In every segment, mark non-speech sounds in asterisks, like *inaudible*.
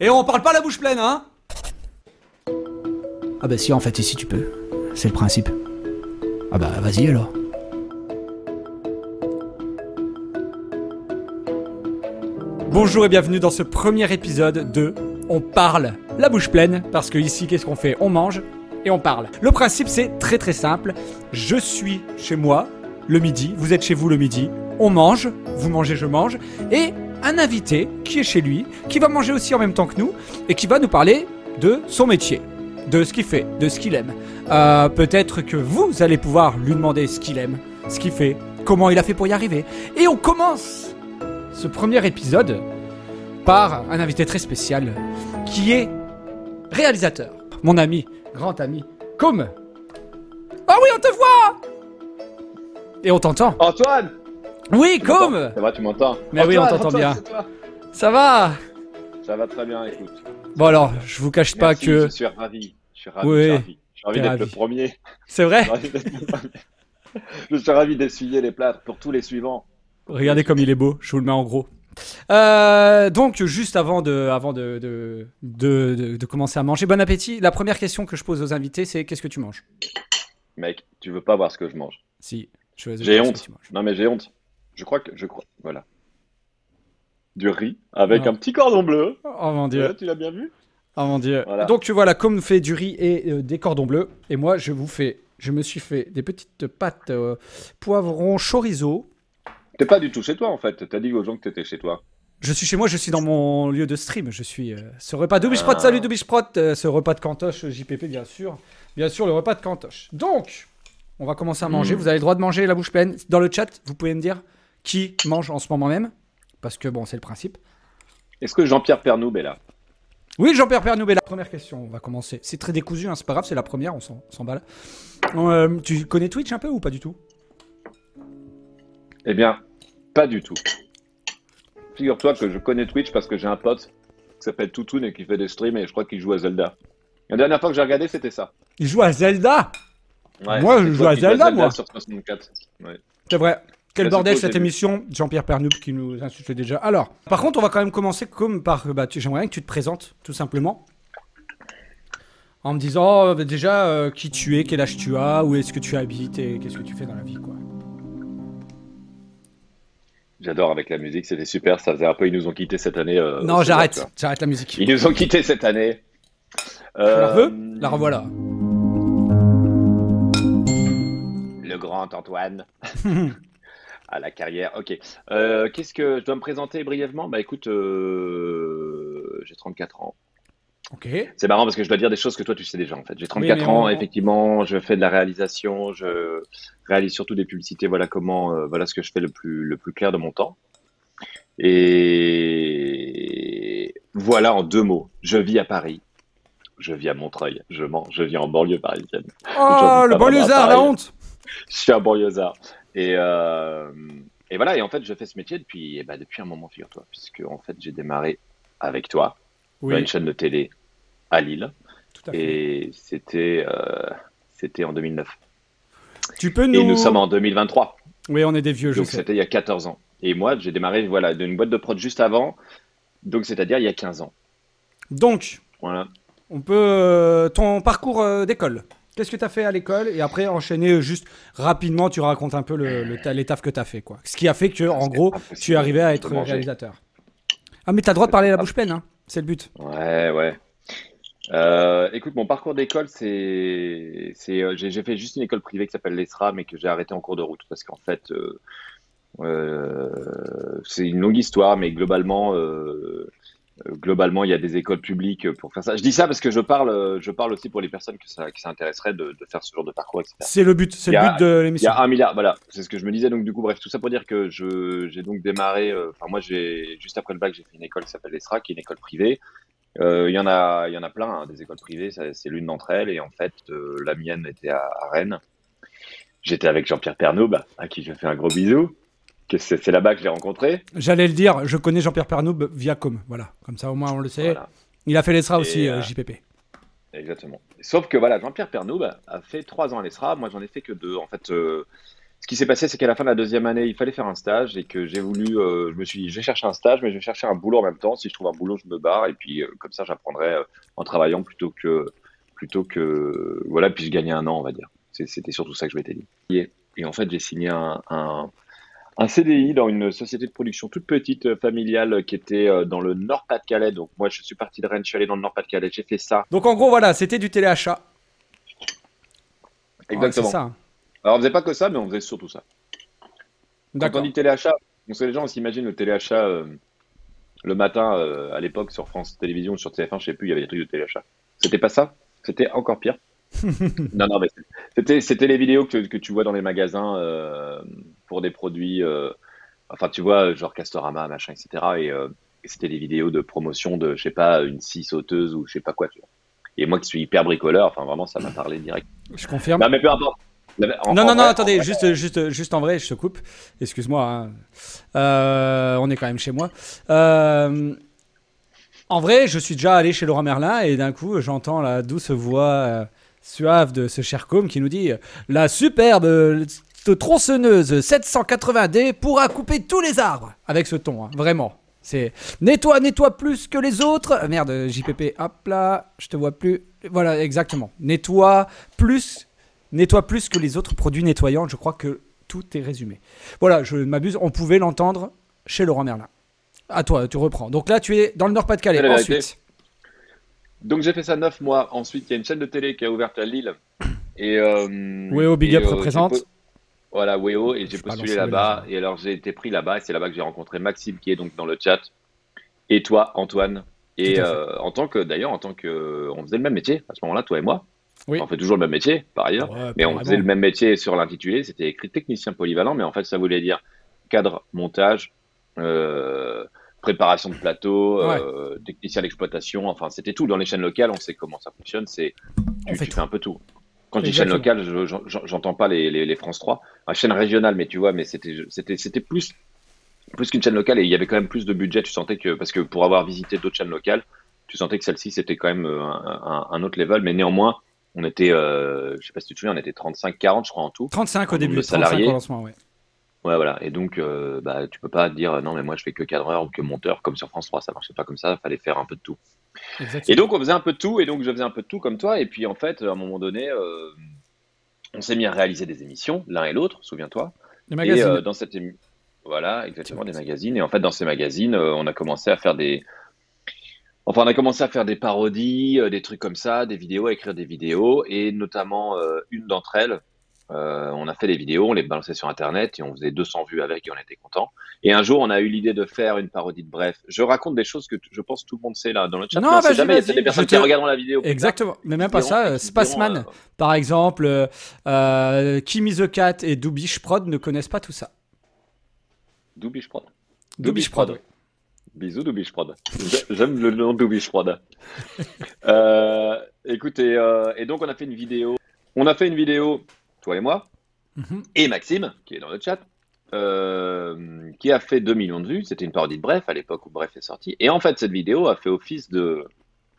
Et on parle pas la bouche pleine, hein? Ah bah si, en fait, ici tu peux. C'est le principe. Ah bah vas-y alors. Bonjour et bienvenue dans ce premier épisode de On parle la bouche pleine, parce que ici, qu'est-ce qu'on fait? On mange et on parle. Le principe, c'est très très simple. Je suis chez moi le midi, vous êtes chez vous le midi, on mange, vous mangez, je mange, et un invité qui est chez lui, qui va manger aussi en même temps que nous, et qui va nous parler de son métier, de ce qu'il fait, de ce qu'il aime. Euh, Peut-être que vous allez pouvoir lui demander ce qu'il aime, ce qu'il fait, comment il a fait pour y arriver. Et on commence ce premier épisode par un invité très spécial, qui est réalisateur, mon ami, grand ami, comme... Oh oui, on te voit Et on t'entend Antoine Oui, Tu comme Ça va, tu m'entends Mais oui, on t'entend bien. Ça va Ça va très bien, écoute. Bon alors, je vous cache pas que... Je suis ravi. Je suis ravi. Oui, je suis ravi. Je suis ravi t'es d'être le premier. C'est vrai Je suis ravi d'essuyer les plâtres pour tous les suivants. Regardez comme il est beau, je vous le mets en gros. Euh, donc juste avant de, avant de, de, de, de- de commencer à manger, bon appétit. La première question que je pose aux invités, c'est qu'est-ce que tu manges? Mec, tu veux pas voir ce que je mange. Si, J'ai honte. que tu manges. Non, mais j'ai honte. Je crois que. Je crois. Voilà. Du riz avec un petit cordon bleu. Oh mon dieu, Ouais, tu l'as bien vu? Oh mon dieu. Voilà. Donc voilà, comme fait du riz et euh, des cordons bleus, et moi je vous fais, je me suis fait des petites pâtes euh, poivrons chorizo. T'es pas du tout chez toi en fait. T'as dit aux gens que t'étais chez toi. Je suis chez moi, je suis dans mon lieu de stream. Je suis euh, ce repas de Ah. salut de euh, ce repas de cantoche JPP bien sûr, bien sûr le repas de cantoche. Donc, on va commencer à manger. Mm. Vous avez le droit de manger la bouche pleine. Dans le chat, vous pouvez me dire qui mange en ce moment même, parce que bon, c'est le principe. Est-ce que Jean-Pierre Pernoub est là? Oui, Jean-Pierre Pernoubet, la première question. On va commencer. C'est très décousu, hein, c'est pas grave, c'est la première, on s'emballe. Euh, tu connais Twitch un peu ou pas du tout? Eh bien, pas du tout. Figure-toi que je connais Twitch parce que j'ai un pote qui s'appelle Toutoun et qui fait des streams et je crois qu'il joue à Zelda. La dernière fois que j'ai regardé, c'était ça. Il joue à Zelda? Ouais, Moi, je joue à Zelda, moi. sur 64. Ouais. C'est vrai. Quel bordel cette émission, Jean-Pierre Pernoub qui nous insultait déjà. Alors, par contre, on va quand même commencer comme par. Bah, tu- J'aimerais bien que tu te présentes, tout simplement. En me disant euh, bah, déjà euh, qui tu es, quel âge tu as, où est-ce que tu habites et qu'est-ce que tu fais dans la vie, quoi. J'adore avec la musique, c'était super. Ça faisait un peu, ils nous ont quittés cette année. euh, non, j'arrête, j'arrête la musique. Ils nous ont quittés cette année. La Euh, veux La revoilà. Le grand Antoine. *laughs* à la carrière. Ok. Euh, Qu'est-ce que je dois me présenter brièvement? Bah écoute, euh, j'ai 34 ans. ok. C'est marrant parce que je dois dire des choses que toi tu sais déjà en fait. J'ai 34 mais ans, effectivement, je fais de la réalisation, je réalise surtout des publicités. Voilà comment, euh, voilà ce que je fais le plus le plus clair de mon temps. Et voilà en deux mots. Je vis à Paris. Je vis à Montreuil. Je mens. Je vis en banlieue parisienne. Oh, le banlieusard, la honte Je suis un banlieusard. Et euh, et voilà. Et en fait, je fais ce métier depuis eh ben, depuis un moment, figure-toi, puisque en fait j'ai démarré avec toi dans Oui, une chaîne de télé à Lille. tout à fait. Et c'était euh, c'était en 2009. Tu peux Et nous. nous sommes en 2023. Oui, on est des vieux, je Donc sais. c'était il y a 14 ans. Et moi, j'ai démarré voilà d'une boîte de prod juste avant. Donc c'est-à-dire il y a 15 ans. Donc, Voilà. on peut. euh, ton parcours d'école. Qu'est-ce que tu as fait à l'école Et après, enchaîner euh, juste rapidement, tu racontes un peu le, le, ta- les tafs que tu as fait. Quoi. Ce qui a fait que, en C'est gros, tu es arrivé à être réalisateur. Ah, mais tu as le droit de parler la bouche pleine, hein. c'est le but. Ouais, ouais. Euh, écoute, mon parcours d'école, c'est, c'est, euh, j'ai, fait juste une école privée qui s'appelle l'ESRA, mais que j'ai arrêté en cours de route parce qu'en fait, euh, euh, c'est une longue histoire, mais globalement, globalement, il y a des écoles publiques pour faire ça. Je dis ça parce que je parle, euh, je parle aussi pour les personnes que ça, qui ça intéresserait de, de faire ce genre de parcours, etc. C'est le but, c'est le but de Il y l'émission. a un milliard, voilà, c'est ce que je me disais. Donc, du coup, bref, tout ça pour dire que j'ai donc démarré. euh, Enfin, moi, j'ai juste après le bac, j'ai fait une école qui s'appelle l'ESRA, qui est une école privée. Euh, Il y en a, il y en a plein, hein, des écoles privées. C'est l'une d'entre elles. Et en fait, euh, la mienne était à, à Rennes. J'étais avec Jean-Pierre Pernoub, à qui je fais un gros bisou. Que c'est là-bas que je l'ai rencontré. J'allais le dire, je connais Jean-Pierre Pernoub via Com. Voilà, comme ça au moins on le sait. Voilà, Il a fait l'ESRA aussi, euh, euh, JPP. exactement. Sauf que voilà, Jean-Pierre Pernoub a fait trois ans à l'ESRA. Moi, j'en ai fait que deux. En fait, euh, ce qui s'est passé, c'est qu'à la fin de la deuxième année, il fallait faire un stage et que j'ai voulu, euh, je me suis dit, je vais chercher un stage, mais je vais chercher un boulot en même temps. Si je trouve un boulot, je me barre et puis comme ça, j'apprendrai en travaillant plutôt que, plutôt que, voilà, puis je gagnais un an, on va dire. C'était surtout ça que je m'étais dit. Et, et, en fait, j'ai signé un, un, un, CDI dans une société de production toute petite, familiale, qui était dans le Nord-Pas-de-Calais. Donc moi, je suis parti de Rennes, je suis allé dans le Nord-Pas-de-Calais, j'ai fait ça. Donc en gros, voilà, c'était du téléachat. Exactement. Ouais, ça. Alors, on faisait pas que ça, mais on faisait surtout ça. Quand on dit téléachat, on sait les gens s'imaginent le téléachat euh, le matin euh, à l'époque sur France Télévisions ou sur TF1, je sais plus, il y avait des trucs de téléachat. C'était pas ça? C'était encore pire? *laughs* non, non, mais c'était, c'était les vidéos que, que, tu vois dans les magasins euh, pour des produits, enfin, tu vois, genre Castorama, machin, etc. Et, et c'était des vidéos de promotion de, je sais pas, une scie sauteuse ou je sais pas quoi, tu vois. Et moi qui suis hyper bricoleur, enfin, vraiment, ça m'a parlé direct. Je confirme. Non, mais peu importe non, non, non, attendez, juste, juste, juste en vrai, je te coupe. Excuse-moi. Hein. Euh, on est quand même chez moi. Euh, en vrai, je suis déjà allé chez Laurent Merlin et d'un coup, j'entends la douce voix euh, suave de ce cher com qui nous dit La superbe tronçonneuse 780D pourra couper tous les arbres. Avec ce ton, hein, vraiment. C'est nettoie, nettoie plus que les autres. Merde, JPP, hop là, je te vois plus. Voilà, exactement. Nettoie plus nettoie plus que les autres produits nettoyants. Je crois que tout est résumé. Voilà, je m'abuse, on pouvait l'entendre chez Laurent Merlin. À toi, tu reprends. Donc là, tu es dans le Nord-Pas-de-Calais. Ensuite. Donc j'ai fait ça neuf mois. Ensuite, il y a une chaîne de télé qui a ouvert à Lille. Et, euh, Weo Big Up euh, représente. Voilà, Weo, et j'ai postulé là-bas. Et alors j'ai été pris là-bas, et c'est là-bas que j'ai rencontré Maxime qui est donc dans le chat. Et toi, Antoine. Et euh, en tant que, d'ailleurs, en tant que, on faisait le même métier à ce moment-là, toi et moi. On fait toujours le même métier, par ailleurs, mais on faisait le même métier sur l'intitulé. C'était écrit technicien polyvalent, mais en fait, ça voulait dire cadre, montage, euh, préparation de plateau, euh, technicien d'exploitation. Enfin, c'était tout. Dans les chaînes locales, on sait comment ça fonctionne. C'est tu, fais un peu tout. Quand je dis chaîne locale, j'entends pas les, les, France 3, la chaîne régionale, mais tu vois, mais c'était plus plus qu'une chaîne locale et il y avait quand même plus de budget. Tu sentais que parce que pour avoir visité d'autres chaînes locales, tu sentais que celle-ci c'était quand même euh, un, un, autre level, mais néanmoins on était, euh, je sais pas si tu te souviens, on était 35-40, je crois, en tout. 35 au début, salariés. 35 au lancement, ouais. Ouais, voilà. Et donc, euh, bah, tu peux pas dire non, mais moi, je fais que cadreur ou que monteur, comme sur France 3. Ça marchait pas comme ça. Il fallait faire un peu de tout. Et donc, on faisait un peu de tout. Et donc, je faisais un peu de tout comme toi. Et puis, en fait, à un moment donné, euh, on s'est mis à réaliser des émissions, l'un et l'autre, souviens-toi. Des magazines. Et, dans cette voilà, exactement, des magazines. Et en fait, dans ces magazines, on a commencé à faire des, Enfin, on a commencé à faire des parodies, euh, des trucs comme ça, des vidéos, à écrire des vidéos, et notamment euh, une d'entre elles, euh, on a fait des vidéos, on les balançait sur Internet et on faisait 200 vues avec et on était content. Et un jour, on a eu l'idée de faire une parodie de Bref. Je raconte des choses que je pense tout le monde sait là dans le chat. Non, bah, jamais, il y a des personnes qui regardent la vidéo. Exactement, mais même pas ça. Spaceman, par exemple, euh, Kimi the Cat et Doubish Prod ne connaissent pas tout ça. Doubish Prod Doubish Prod, oui. Bisous Prod. J'aime le nom Prod. euh, écoutez, euh, et donc on a fait une vidéo. On a fait une vidéo, toi et moi, mhm. et Maxime, qui est dans le chat, euh, qui a fait 2 millions de vues. C'était une parodie de Bref, à l'époque où Bref est sorti. Et en fait, cette vidéo a fait office de,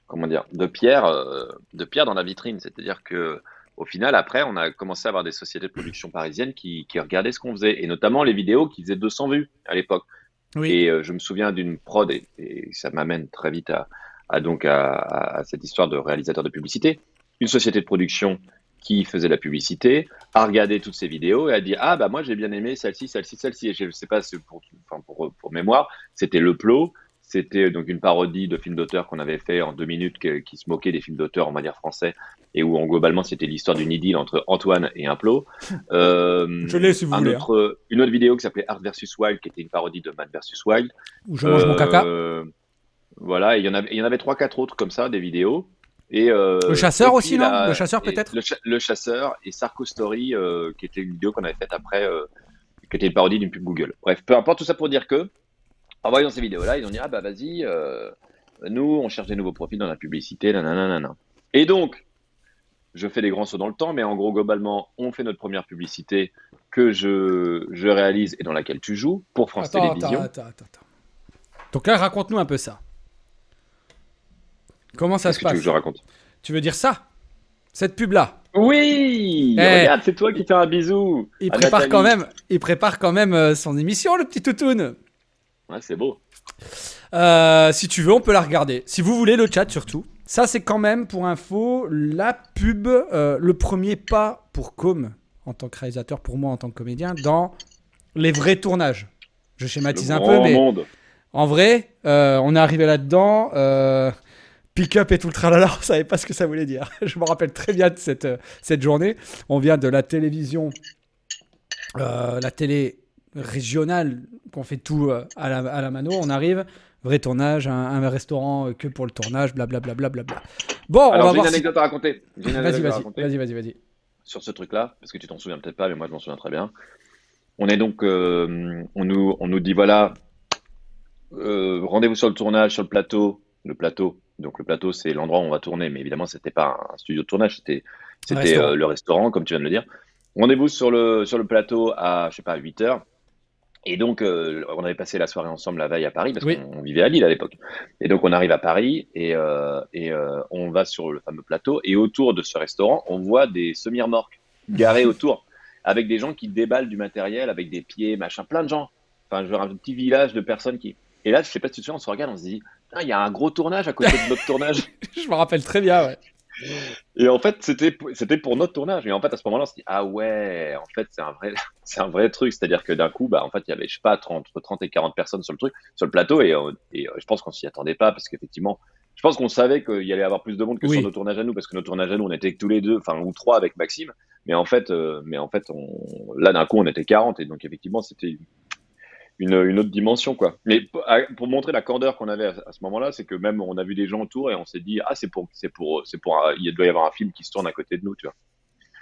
comment dire, de pierre, euh, de pierre dans la vitrine. C'est-à-dire que au final, après, on a commencé à avoir des sociétés de production parisiennes qui, qui regardaient ce qu'on faisait, et notamment les vidéos qui faisaient 200 vues à l'époque. Et euh, je me souviens d'une prod, et, ça m'amène très vite à, donc à, cette histoire de réalisateur de publicité. Une société de production qui faisait la publicité a regardé toutes ces vidéos et a dit ah bah moi j'ai bien aimé celle-ci, celle-ci, celle-ci. Et je ne sais pas pour, enfin, pour, pour mémoire, c'était Le Plot. C'était donc une parodie de film d'auteur qu'on avait fait en deux minutes qui se moquait des films d'auteur en manière français et où en, globalement c'était l'histoire d'une idylle entre Antoine et un plot. *laughs* Euh, je l'ai si vous un voulez. Autre, Une autre vidéo qui s'appelait Art vs Wild qui était une parodie de Man vs Wild. Où je mange mon caca. Euh, voilà, il y en avait, il y en avait trois quatre autres comme ça des vidéos. Et euh, le chasseur aussi, non Le chasseur peut-être le, chasseur et Sarko Story, qui était une vidéo qu'on avait faite après, qui était une parodie d'une pub Google. Bref, peu importe, tout ça pour dire que en voyant ces vidéos-là, ils ont dit Ah bah vas-y, euh, nous, on cherche des nouveaux profils dans la publicité, nanana. Et donc, je fais des grands sauts dans le temps, mais en gros, globalement, on fait notre première publicité que je, je réalise et dans laquelle tu joues pour France Télévisions. Attends, attends, attends. Donc là, raconte-nous un peu ça. Comment ça se passe tu veux que je raconte Tu veux dire ça Cette pub-là Oui, Eh. regarde, c'est toi qui fais un bisou. Il prépare Nathalie. quand même, il prépare quand même euh, son émission, le petit toutoun. Ouais, c'est beau. Euh, si tu veux, on peut la regarder. Si vous voulez, le chat surtout. Ça, c'est quand même, pour info, la pub, euh, le premier pas pour Com, en tant que réalisateur, pour moi, en tant que comédien, dans les vrais tournages. Je schématise Le un peu, mais monde. en vrai, euh, on est arrivé là-dedans. Pick-up et tout le tralala, on savait pas ce que ça voulait dire. *laughs* Je me rappelle très bien de cette, euh, cette journée. On vient de la télévision, euh, la télé régionale, qu'on fait tout euh, à, la, à la mano. On arrive, vrai tournage, un, un restaurant que pour le tournage, blablabla. Bla, bla, bla, bla. Bon, Alors, on va j'ai une si- anecdote à raconter. Vas-y, vas-y, vas-y, vas-y, vas-y. sur ce truc-là, parce que tu t'en souviens peut-être pas, mais moi je m'en souviens très bien. On est donc, euh, on nous, on nous dit voilà, euh, rendez-vous sur le tournage, sur le plateau, le plateau. Donc le plateau, c'est l'endroit où on va tourner, mais évidemment, c'était pas un studio de tournage, c'était, restaurant. euh, le restaurant, comme tu viens de le dire. Rendez-vous sur le, sur le plateau à, je sais pas, à 8 heures. Et donc, euh, on avait passé la soirée ensemble la veille à Paris, parce Oui. qu'on on vivait à Lille à l'époque. Et donc, on arrive à Paris et, euh, et on va sur le fameux plateau. Et autour de ce restaurant, on voit des semi-remorques garées autour, avec des gens qui déballent du matériel, avec des pieds, machin, plein de gens. Enfin, genre un petit village de personnes qui. Et là, je sais pas si tu te souviens, on se regarde, on se dit, Il y a un gros tournage à côté de notre *laughs* tournage. Je me rappelle très bien, ouais. Et en fait, c'était pour- c'était pour notre tournage. Et en fait, à ce moment-là, on se dit ah ouais, en fait, c'est un vrai *laughs* c'est un vrai truc. C'est-à-dire que d'un coup, bah en fait, il y avait je sais pas 30 entre 30 et 40 personnes sur le truc, sur le plateau et, euh, et euh, je pense qu'on s'y attendait pas parce qu'effectivement, je pense qu'on savait qu'il y allait y avoir plus de monde que Oui. sur nos tournages à nous parce que nos tournages à nous, on était que tous les deux, enfin ou trois avec Maxime. Mais en fait, euh, mais en fait, on, là d'un coup, on était 40 et donc effectivement, c'était une, une autre dimension quoi. Mais pour, montrer la candeur qu'on avait à, à ce moment-là, c'est que même on a vu des gens autour et on s'est dit ah c'est pour c'est pour c'est pour il doit y avoir un film qui se tourne à côté de nous tu vois.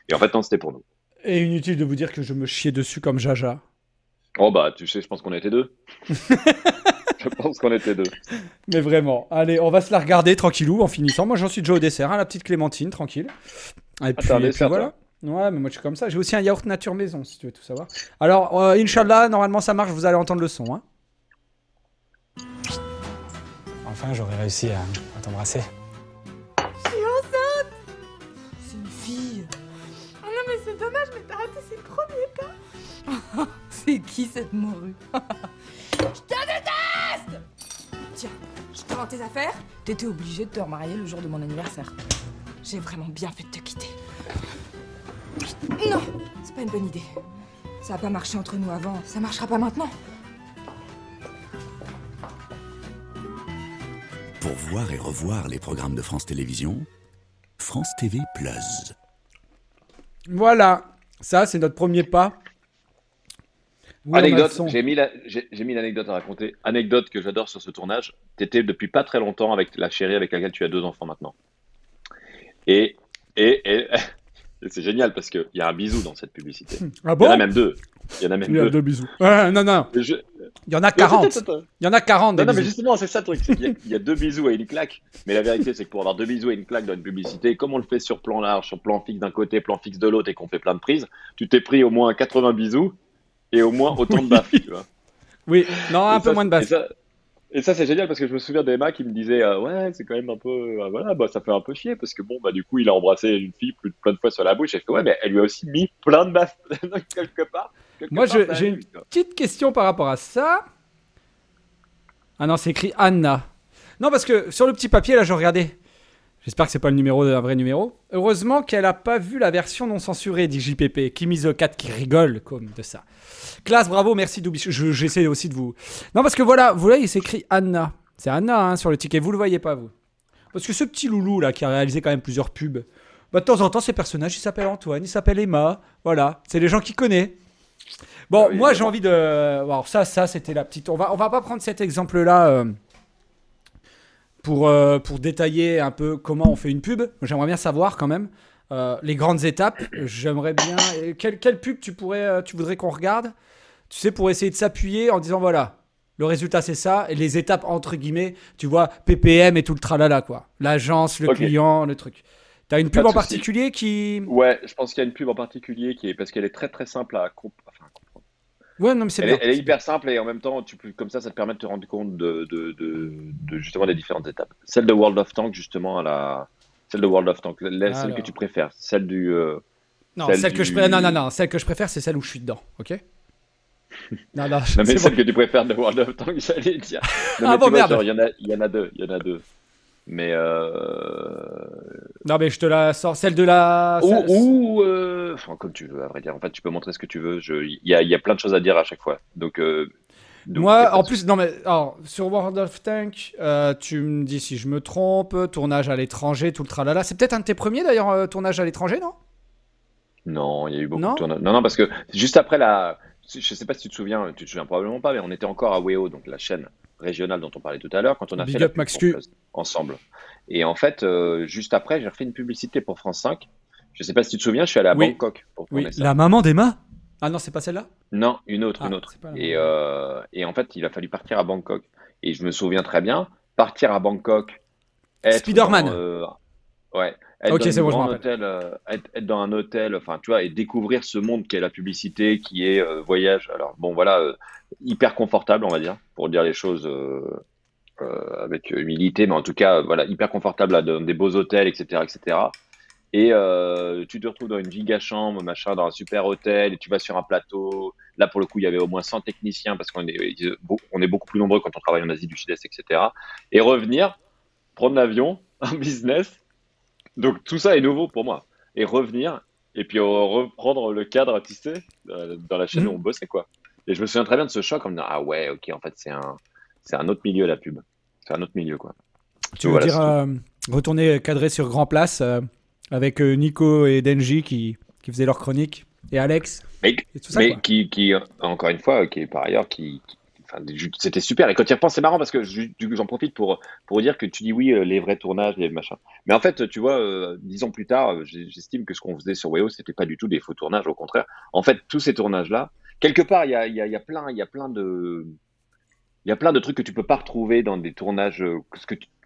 Et en fait non c'était pour nous. Et inutile de vous dire que je me chiais dessus comme Jaja. Oh bah tu sais je pense qu'on était deux. *laughs* je pense qu'on était deux. Mais vraiment. Allez, on va se la regarder tranquillou en finissant. Moi, j'en suis déjà au dessert, hein, la petite clémentine, tranquille. Et puis, t'as un et puis dessert, voilà. Ouais, mais moi, je suis comme ça. J'ai aussi un yaourt nature maison, si tu veux tout savoir. Alors, euh, Inch'Allah, normalement, ça marche. Vous allez entendre le son. Hein. Enfin, j'aurais réussi à, t'embrasser. C'est une fille. Oh non, mais c'est dommage, mais t'as raté ses premiers pas. *laughs* c'est qui cette morue? *laughs* Je te déteste Tiens, je te rends tes affaires. T'étais obligé de te remarier le jour de mon anniversaire. J'ai vraiment bien fait de te quitter. Non, c'est pas une bonne idée. Ça a pas marché entre nous avant, ça marchera pas maintenant. Pour voir et revoir les programmes de France Télévisions, France TV Plus. Voilà. Ça, c'est notre premier pas. Oui, Anecdote, son. j'ai mis la- l'anecdote à raconter. Anecdote que j'adore sur ce tournage. T'étais depuis pas très longtemps avec la chérie avec laquelle tu as deux enfants maintenant. Et, et, et c'est génial parce qu'il y a un bisou dans cette publicité. Ah Il y en a même deux. Il y en a même Il y a deux. deux bisous. Ouais, non, non. Je- Il y en a Attends, 40. attends, attends. Il y en a 40 des Non, non, mais justement, c'est ça le truc. y a- Il y, a deux bisous et une claque. Mais la vérité, c'est que pour avoir deux bisous et une claque dans une publicité, comme on le fait sur plan large, sur plan fixe d'un côté, plan fixe de l'autre et qu'on fait plein de prises, tu t'es pris au moins 80 bisous et au moins autant de baffes. *laughs* Tu vois. Oui, non, un Et peu ça, moins de ça, et ça, c'est génial parce que je me souviens d'Emma qui me disait euh, Ouais, c'est quand même un peu. euh, voilà, bah, ça fait un peu chier parce que bon, bah, du coup, il a embrassé une fille plus, plein de fois sur la bouche. Et je fais Ouais, mais elle lui a aussi mis plein de baffes *laughs* quelque part. quelque Moi, part, je- ça j'ai une petite question par rapport à ça. Ah non, c'est écrit Anna. Non, parce que sur le petit papier, là, je regardais. J'espère que c'est pas le numéro d'un vrai numéro. Heureusement qu'elle a pas vu la version non censurée, dit JPP. Kimi The Cat qui rigole comme de ça. Classe, bravo, merci Doubi. Je- J'essaie aussi de vous. Non, parce que voilà, vous voyez, c'est écrit Anna. C'est Anna hein, sur le ticket. Vous le voyez pas, vous. Parce que ce petit loulou là qui a réalisé quand même plusieurs pubs, bah, de temps en temps, ces personnages, il s'appelle Antoine, il s'appelle Emma. Voilà, c'est les gens qui connaissent. Bon, Ah oui, moi j'ai envie de. Alors, ça, ça c'était la petite. On va, on va pas prendre cet exemple-là euh, pour, euh, pour détailler un peu comment on fait une pub. J'aimerais bien savoir quand même euh, les grandes étapes. J'aimerais bien. Quelle, quelle pub tu, pourrais, euh, tu voudrais qu'on regarde Tu sais, pour essayer de s'appuyer en disant voilà, le résultat c'est ça, et les étapes entre guillemets, tu vois, PPM et tout le tralala, quoi. L'agence, le client, le truc. T'as une pub en particulier qui. Ouais, je pense qu'il y a une pub en particulier qui est parce qu'elle est très très simple à comp- enfin, comprendre. Ouais, non, mais c'est Elle, bien. est, elle est hyper simple et en même temps, tu comme ça, ça te permet de te rendre compte de, de, de, de justement des différentes étapes. Celle de World of Tanks, justement, elle a- Celle de World of Tanks, la- celle Alors. que tu préfères, celle du. euh, Non, Celle celle que je. Non, non, non. Celle que je préfère, c'est celle où je suis dedans. Ok? *laughs* Non, non. Non, mais celle bon. que tu préfères de World of Tanks, *laughs* j'allais dire. Non, Ah bon, vois, merde. Il y, y en a deux, il y en a deux. Mais. Euh... Non, mais je te la sors. Celle de la. Ou, celle- ou euh, enfin, comme tu veux, à vrai dire. En fait, tu peux montrer ce que tu veux. Je- Il y a, y a plein de choses à dire à chaque fois. Donc. euh, donc, Moi, en plus, non, mais alors, sur World of Tank, tu me dis si je me trompe, tournage à l'étranger, tout le tralala. C'est peut-être un de tes premiers d'ailleurs, tournage à l'étranger, non? Non, il y a eu beaucoup Non? de tournages. Non, non, parce que juste après la. Je sais pas si tu te souviens, tu te souviens probablement pas, mais on était encore à WEO, donc la chaîne régionale dont on parlait tout à l'heure, quand on a Big fait la up, pub Q. Plus ensemble. Et en fait, euh, juste après, j'ai refait une publicité pour France 5. Je sais pas si tu te souviens, je suis allé à Oui. Bangkok pour Oui, ça. la maman d'Emma? Ah non, c'est pas celle-là? Non, une autre, Ah, une autre. la Et, même. euh, et en fait, il a fallu partir à Bangkok. Et je me souviens très bien, partir à Bangkok. Spider-Man. euh, ouais. Être dans, bon, hôtel, euh, être, être dans un hôtel, enfin, tu vois, et découvrir ce monde qui est la publicité, qui est euh, voyage. Alors, bon, voilà, euh, hyper confortable, on va dire, pour dire les choses avec humilité, mais en tout cas, voilà, hyper confortable là, dans des beaux hôtels, etc., etc. Et tu te retrouves dans une giga chambre, machin, dans un super hôtel, et tu vas sur un plateau. Là, pour le coup, il y avait au moins 100 techniciens parce qu'on est, on est beaucoup plus nombreux quand on travaille en Asie du Sud-Est, etc. Et revenir, prendre l'avion, *laughs* un business. Donc tout ça est nouveau pour moi. Et revenir, et puis euh, reprendre le cadre, sais, euh, dans la chaîne où on bossait, quoi. Et je me souviens très bien de ce choc en me disant, ah ouais, ok, en fait, c'est un, c'est un autre milieu, la pub. C'est un autre milieu, quoi. Tu veux Voilà, dire euh, retourner cadré sur Grand Place euh, avec Nico et Denji qui, qui faisaient leur chronique et Alex Mais, et tout ça mais qui, qui, encore une fois, qui est par ailleurs, qui, qui- c'était super. Et quand tu y repenses, c'est marrant parce que j'en profite pour, pour dire que tu dis oui, euh, les vrais tournages, les machins. Mais en fait, tu vois, euh, dix ans plus tard, euh, j'estime que ce qu'on faisait sur WEO, c'était pas du tout des faux tournages, au contraire. En fait, tous ces tournages-là, quelque part, il y a, y, y a plein, y a plein de, il y a plein de trucs que tu peux pas retrouver dans des tournages.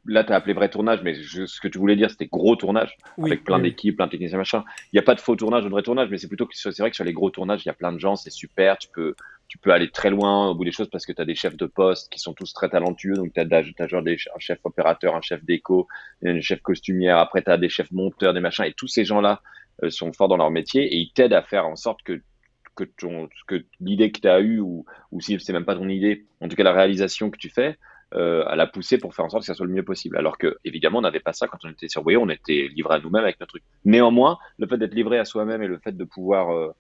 Là, tu as appelé vrai tournage, mais je- ce que tu voulais dire, c'était gros tournage Oui, avec plein oui, d'équipes, plein de techniciens, machin. Il n'y a pas de faux tournage, de vrai tournage, mais c'est plutôt que c'est vrai que sur les gros tournages, il y a plein de gens, c'est super. Tu peux, tu peux aller très loin au bout des choses parce que tu as des chefs de poste qui sont tous très talentueux. Donc, tu as, genre des, un chef opérateur, un chef déco, un chef costumière. Après, tu as des chefs monteurs, des machins. Et tous ces gens-là euh, sont forts dans leur métier et ils t'aident à faire en sorte que que, ton, que l'idée que tu as eue, ou, ou si c'est même pas ton idée, en tout cas la réalisation que tu fais, euh, à la pousser pour faire en sorte que ça soit le mieux possible. Alors que, évidemment, on n'avait pas ça quand on était sur on était livré à nous-mêmes avec notre truc. Néanmoins, le fait d'être livré à soi-même et le fait de pouvoir,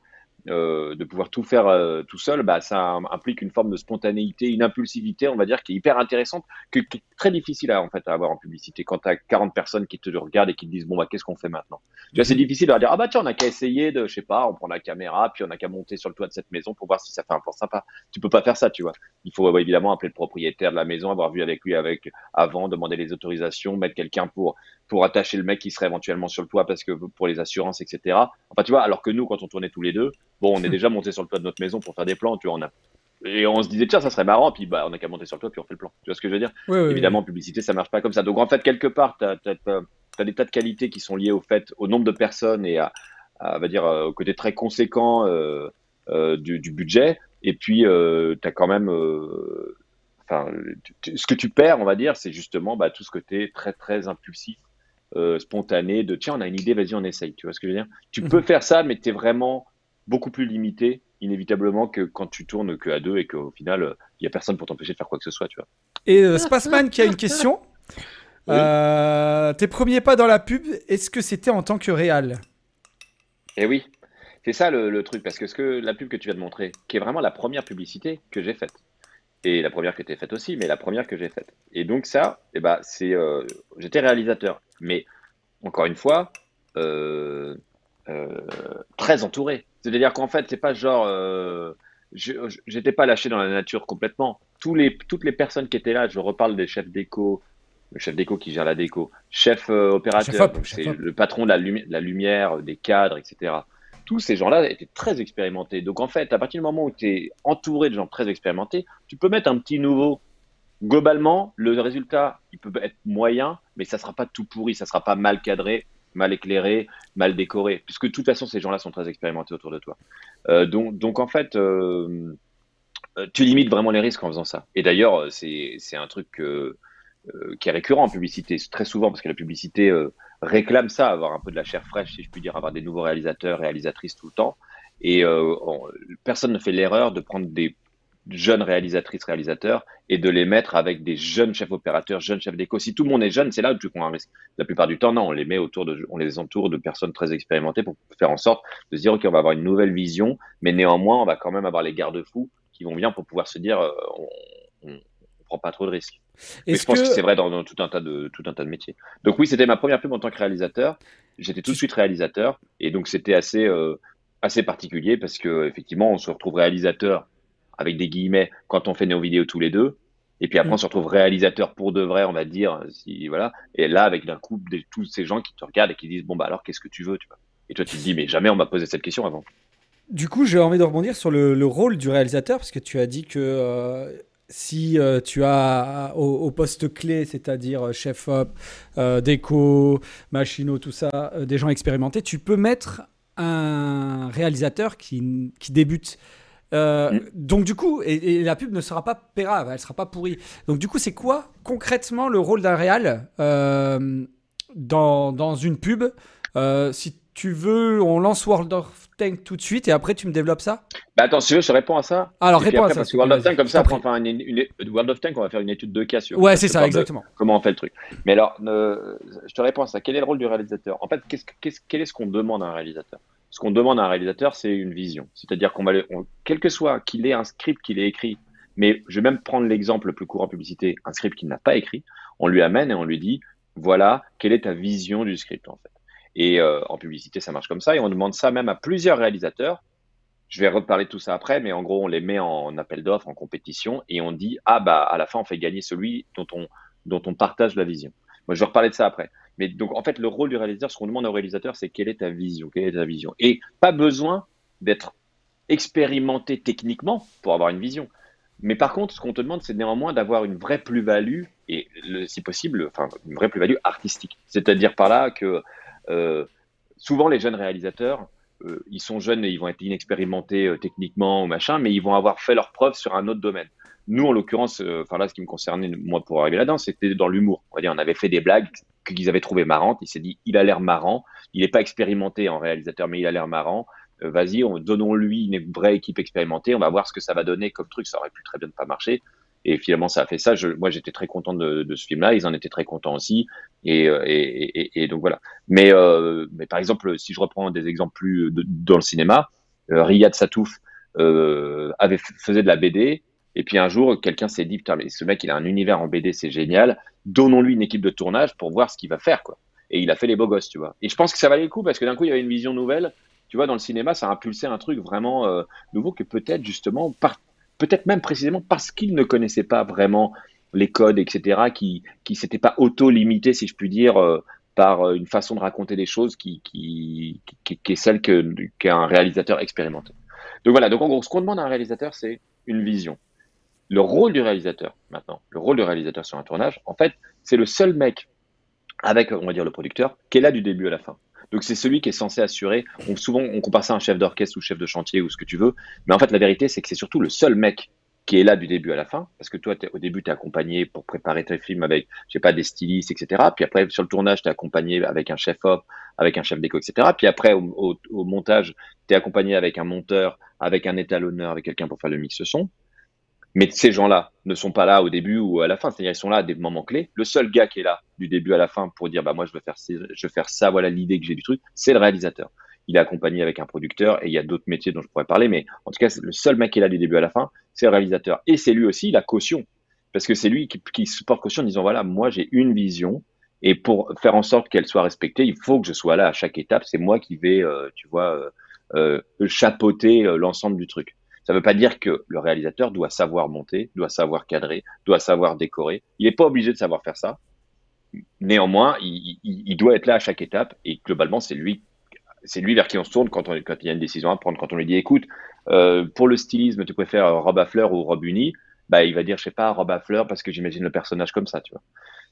euh, de pouvoir tout faire euh, tout seul, bah, ça implique une forme de spontanéité, une impulsivité, on va dire, qui est hyper intéressante, qui est très difficile à, en fait, à avoir en publicité. Quand tu as 40 personnes qui te regardent et qui te disent, bon, bah, qu'est-ce qu'on fait maintenant? Tu vois, c'est difficile de leur dire, ah bah tiens, on a qu'à essayer de, je sais pas, on prend la caméra, puis on a qu'à monter sur le toit de cette maison pour voir si ça fait un plan sympa. Tu peux pas faire ça, tu vois. Il faut évidemment appeler le propriétaire de la maison, avoir vu avec lui avec avant, demander les autorisations, mettre quelqu'un pour pour attacher le mec qui serait éventuellement sur le toit parce que pour les assurances, etc. Enfin, tu vois, alors que nous, quand on tournait tous les deux, bon, on est *laughs* déjà monté sur le toit de notre maison pour faire des plans, tu vois, on a et on se disait tiens ça serait marrant puis bah on a qu'à monter sur le toit puis on fait le plan tu vois ce que je veux dire? Oui, oui, oui. évidemment en publicité ça marche pas comme ça donc en fait quelque part tu as, des tas de qualités qui sont liées au fait au nombre de personnes et à, à, on va dire euh, au côté très conséquent euh, euh, du, du budget et puis euh, tu as quand même euh, enfin ce que tu perds on va dire c'est justement bah, tout ce côté très très impulsif euh, spontané de tiens on a une idée vas-y on essaye. Tu vois ce que je veux dire? Tu peux faire ça mais tu es vraiment beaucoup plus limité inévitablement que quand tu tournes que à deux et qu'au final il y a personne pour t'empêcher de faire quoi que ce soit tu vois. Et euh, Spaceman qui a une question. Oui. Euh, tes premiers pas dans la pub, est-ce que c'était en tant que réal? Et oui, c'est ça le, le truc, parce que ce que la pub que tu viens de montrer, qui est vraiment la première publicité que j'ai faite, et la première que tu as faite aussi, mais la première que j'ai faite. Et donc ça, eh ben, c'est, euh, j'étais réalisateur, mais encore une fois, euh, euh, très entouré. C'est-à-dire qu'en fait, c'est pas genre, j'étais pas lâché dans la nature complètement. Tous les, toutes les personnes qui étaient là, je reparle des chefs déco, le chef déco qui gère la déco, chef opérateur, Chef le patron de la, lumi- de la lumière, des cadres, etc. Tous ces gens-là étaient très expérimentés. Donc en fait, à partir du moment où tu es entouré de gens très expérimentés, tu peux mettre un petit nouveau. Globalement, le résultat, il peut être moyen, mais ça sera pas tout pourri, ça sera pas mal cadré, mal éclairé, mal décoré, puisque de toute façon, ces gens-là sont très expérimentés autour de toi. Euh, donc, donc en fait, euh, euh, tu limites vraiment les risques en faisant ça. Et d'ailleurs, c'est un truc qui est récurrent en publicité, très souvent, parce que la publicité, réclament ça, avoir un peu de la chair fraîche, si je puis dire, avoir des nouveaux réalisateurs, réalisatrices tout le temps. Et euh, personne ne fait l'erreur de prendre des jeunes réalisatrices, réalisateurs et de les mettre avec des jeunes chefs opérateurs, jeunes chefs d'éco. Si tout le monde est jeune, c'est là où tu prends un risque. La plupart du temps, non, on les met autour de, on les entoure de personnes très expérimentées pour faire en sorte de se dire, OK, on va avoir une nouvelle vision, mais néanmoins, on va quand même avoir les garde-fous qui vont bien pour pouvoir se dire, euh, on, prend pas trop de risques. Et je pense que, c'est vrai dans, tout un tas de tout un tas de métiers. Donc oui, c'était ma première pub en tant que réalisateur. J'étais tout de suite réalisateur et donc c'était assez euh, assez particulier parce que effectivement, on se retrouve réalisateur avec des guillemets quand on fait nos vidéos tous les deux. Et puis après, on mm. se retrouve réalisateur pour de vrai, on va dire, si voilà. Et là, avec d'un coup, tous ces gens qui te regardent et qui disent bon bah alors qu'est-ce que tu veux, tu vois? Et toi, tu te dis mais jamais on m'a posé cette question avant. Du coup, j'ai envie de rebondir sur le, rôle du réalisateur parce que tu as dit que euh, si euh, tu as au, poste clé, c'est-à-dire euh, chef op, déco, machino, tout ça, des gens expérimentés, tu peux mettre un réalisateur qui, qui débute. Euh, mm. Donc du coup, et, la pub ne sera pas pérave, elle sera pas pourrie. Donc du coup, c'est quoi concrètement le rôle d'un réal euh, dans, dans, une pub? Euh, Si tu veux, on lance World of Tank tout de suite et après tu me développes ça? Bah attends, si tu veux, je réponds à ça. Alors réponds à ça. Parce que World of Tank, comme ça, après, enfin, une, World of Tank, on va faire une étude de cas sur. Ouais, c'est ça, exactement. comment on fait le truc. Mais alors, je te réponds à ça. Quel est le rôle du réalisateur? En fait, quel est ce qu'on demande à un réalisateur? Ce qu'on demande à un réalisateur, c'est une vision. C'est-à-dire qu'on va, quel que soit qu'il ait un script qu'il ait écrit, mais je vais même prendre l'exemple le plus courant en publicité, un script qu'il n'a pas écrit, on lui amène et on lui dit, voilà, quelle est ta vision du script en fait. Et euh, en publicité, ça marche comme ça, et on demande ça même à plusieurs réalisateurs. Je vais reparler de tout ça après, mais en gros, on les met en appel d'offres, en compétition, et on dit, ah bah à la fin, on fait gagner celui dont on, dont on partage la vision. Moi, je vais reparler de ça après. Mais donc, en fait, le rôle du réalisateur, ce qu'on demande au réalisateur, c'est quelle est ta vision, quelle est ta vision. Et pas besoin d'être expérimenté techniquement pour avoir une vision. Mais par contre, ce qu'on te demande, c'est néanmoins d'avoir une vraie plus-value et, si possible, enfin, une vraie plus-value artistique. C'est-à-dire par là que souvent les jeunes réalisateurs, euh, ils sont jeunes et ils vont être inexpérimentés euh, techniquement ou machin, mais ils vont avoir fait leurs preuves sur un autre domaine. Nous, en l'occurrence, enfin là, ce qui me concernait moi pour arriver là-dedans, c'était dans l'humour. On avait fait des blagues qu'ils avaient trouvé marrantes. Il s'est dit, il a l'air marrant. Il n'est pas expérimenté en réalisateur, mais il a l'air marrant. Euh, vas-y, donnons-lui une vraie équipe expérimentée. On va voir ce que ça va donner comme truc. Ça aurait pu très bien ne pas marcher. Et finalement, ça a fait ça. Moi, j'étais très content de ce film-là. Ils en étaient très contents aussi. Et, euh, et, donc voilà. Mais, euh, mais par exemple, si je reprends des exemples plus dans le cinéma, euh, Riyad Satouf avait faisait de la BD. Et puis un jour, quelqu'un s'est dit, putain, mais ce mec, il a un univers en BD, c'est génial. Donnons-lui une équipe de tournage pour voir ce qu'il va faire, quoi. Et il a fait les beaux gosses, tu vois. Et je pense que ça valait le coup parce que d'un coup, il y avait une vision nouvelle. Tu vois, dans le cinéma, ça a impulsé un truc vraiment nouveau que peut-être justement, peut-être même précisément parce qu'il ne connaissait pas vraiment les codes, etc., qui qui s'était pas auto-limité, si je puis dire, euh, par euh, une façon de raconter des choses qui qui, qui, est celle qu'un réalisateur expérimenté. Donc voilà. Donc en gros, ce qu'on demande à un réalisateur, c'est une vision le rôle du réalisateur, maintenant, le rôle du réalisateur sur un tournage, en fait, c'est le seul mec avec, on va dire, le producteur, qui est là du début à la fin. Donc c'est celui qui est censé assurer. Souvent, on compare ça à un chef d'orchestre ou chef de chantier ou ce que tu veux. Mais en fait, la vérité, c'est que c'est surtout le seul mec qui est là du début à la fin, parce que toi, au début, tu es accompagné pour préparer tes films avec, je sais pas, des stylistes, etc. Puis après, sur le tournage, tu es accompagné avec un chef op, avec un chef déco, etc. Puis après, au, au montage, tu es accompagné avec un monteur, avec un étalonneur, avec quelqu'un pour faire le mix son. Mais ces gens-là ne sont pas là au début ou à la fin, c'est-à-dire ils sont là à des moments clés. Le seul gars qui est là du début à la fin pour dire bah moi je veux faire je veux faire ça, voilà l'idée que j'ai du truc, c'est le réalisateur. Il est accompagné avec un producteur et il y a d'autres métiers dont je pourrais parler, mais en tout cas le seul mec qui est là du début à la fin, c'est le réalisateur. Et c'est lui aussi la caution, parce que c'est lui qui, qui se porte caution en disant voilà moi j'ai une vision et pour faire en sorte qu'elle soit respectée, il faut que je sois là à chaque étape. C'est moi qui vais, euh, tu vois, euh, euh, chapeauter l'ensemble du truc. Ça ne veut pas dire que le réalisateur doit savoir monter, doit savoir cadrer, doit savoir décorer. Il n'est pas obligé de savoir faire ça. Néanmoins, il, doit être là à chaque étape et globalement, c'est lui, c'est lui vers qui on se tourne quand, on, quand il y a une décision à prendre. Quand on lui dit, écoute, euh, pour le stylisme, tu préfères robe à fleurs ou robe unie, bah, il va dire, je sais pas, robe à fleurs parce que j'imagine le personnage comme ça, tu vois.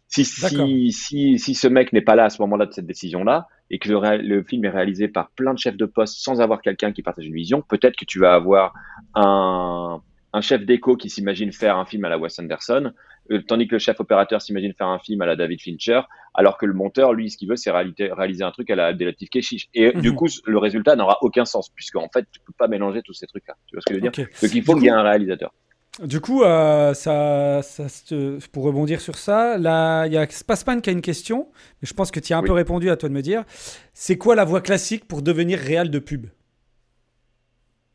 Si, si, si, si, ce mec n'est pas là à ce moment-là de cette décision-là, et que le, le, film est réalisé par plein de chefs de poste sans avoir quelqu'un qui partage une vision, peut-être que tu vas avoir un, un chef d'éco qui s'imagine faire un film à la Wes Anderson, euh, tandis que le chef opérateur s'imagine faire un film à la David Fincher, alors que le monteur, lui, ce qu'il veut, c'est réaliser, un truc à la Abdelatif Keshish. Et Mhm. du coup, le résultat n'aura aucun sens, puisque en fait, tu peux pas mélanger tous ces trucs-là. Tu vois ce que je veux dire? Donc il faut qu'il y ait un réalisateur. Du coup, euh, ça, ça se- pour rebondir sur ça, là, il y a Spaceman qui a une question, mais je pense que tu as un Oui. peu répondu à toi de me dire. C'est quoi la voie classique pour devenir réal de pub?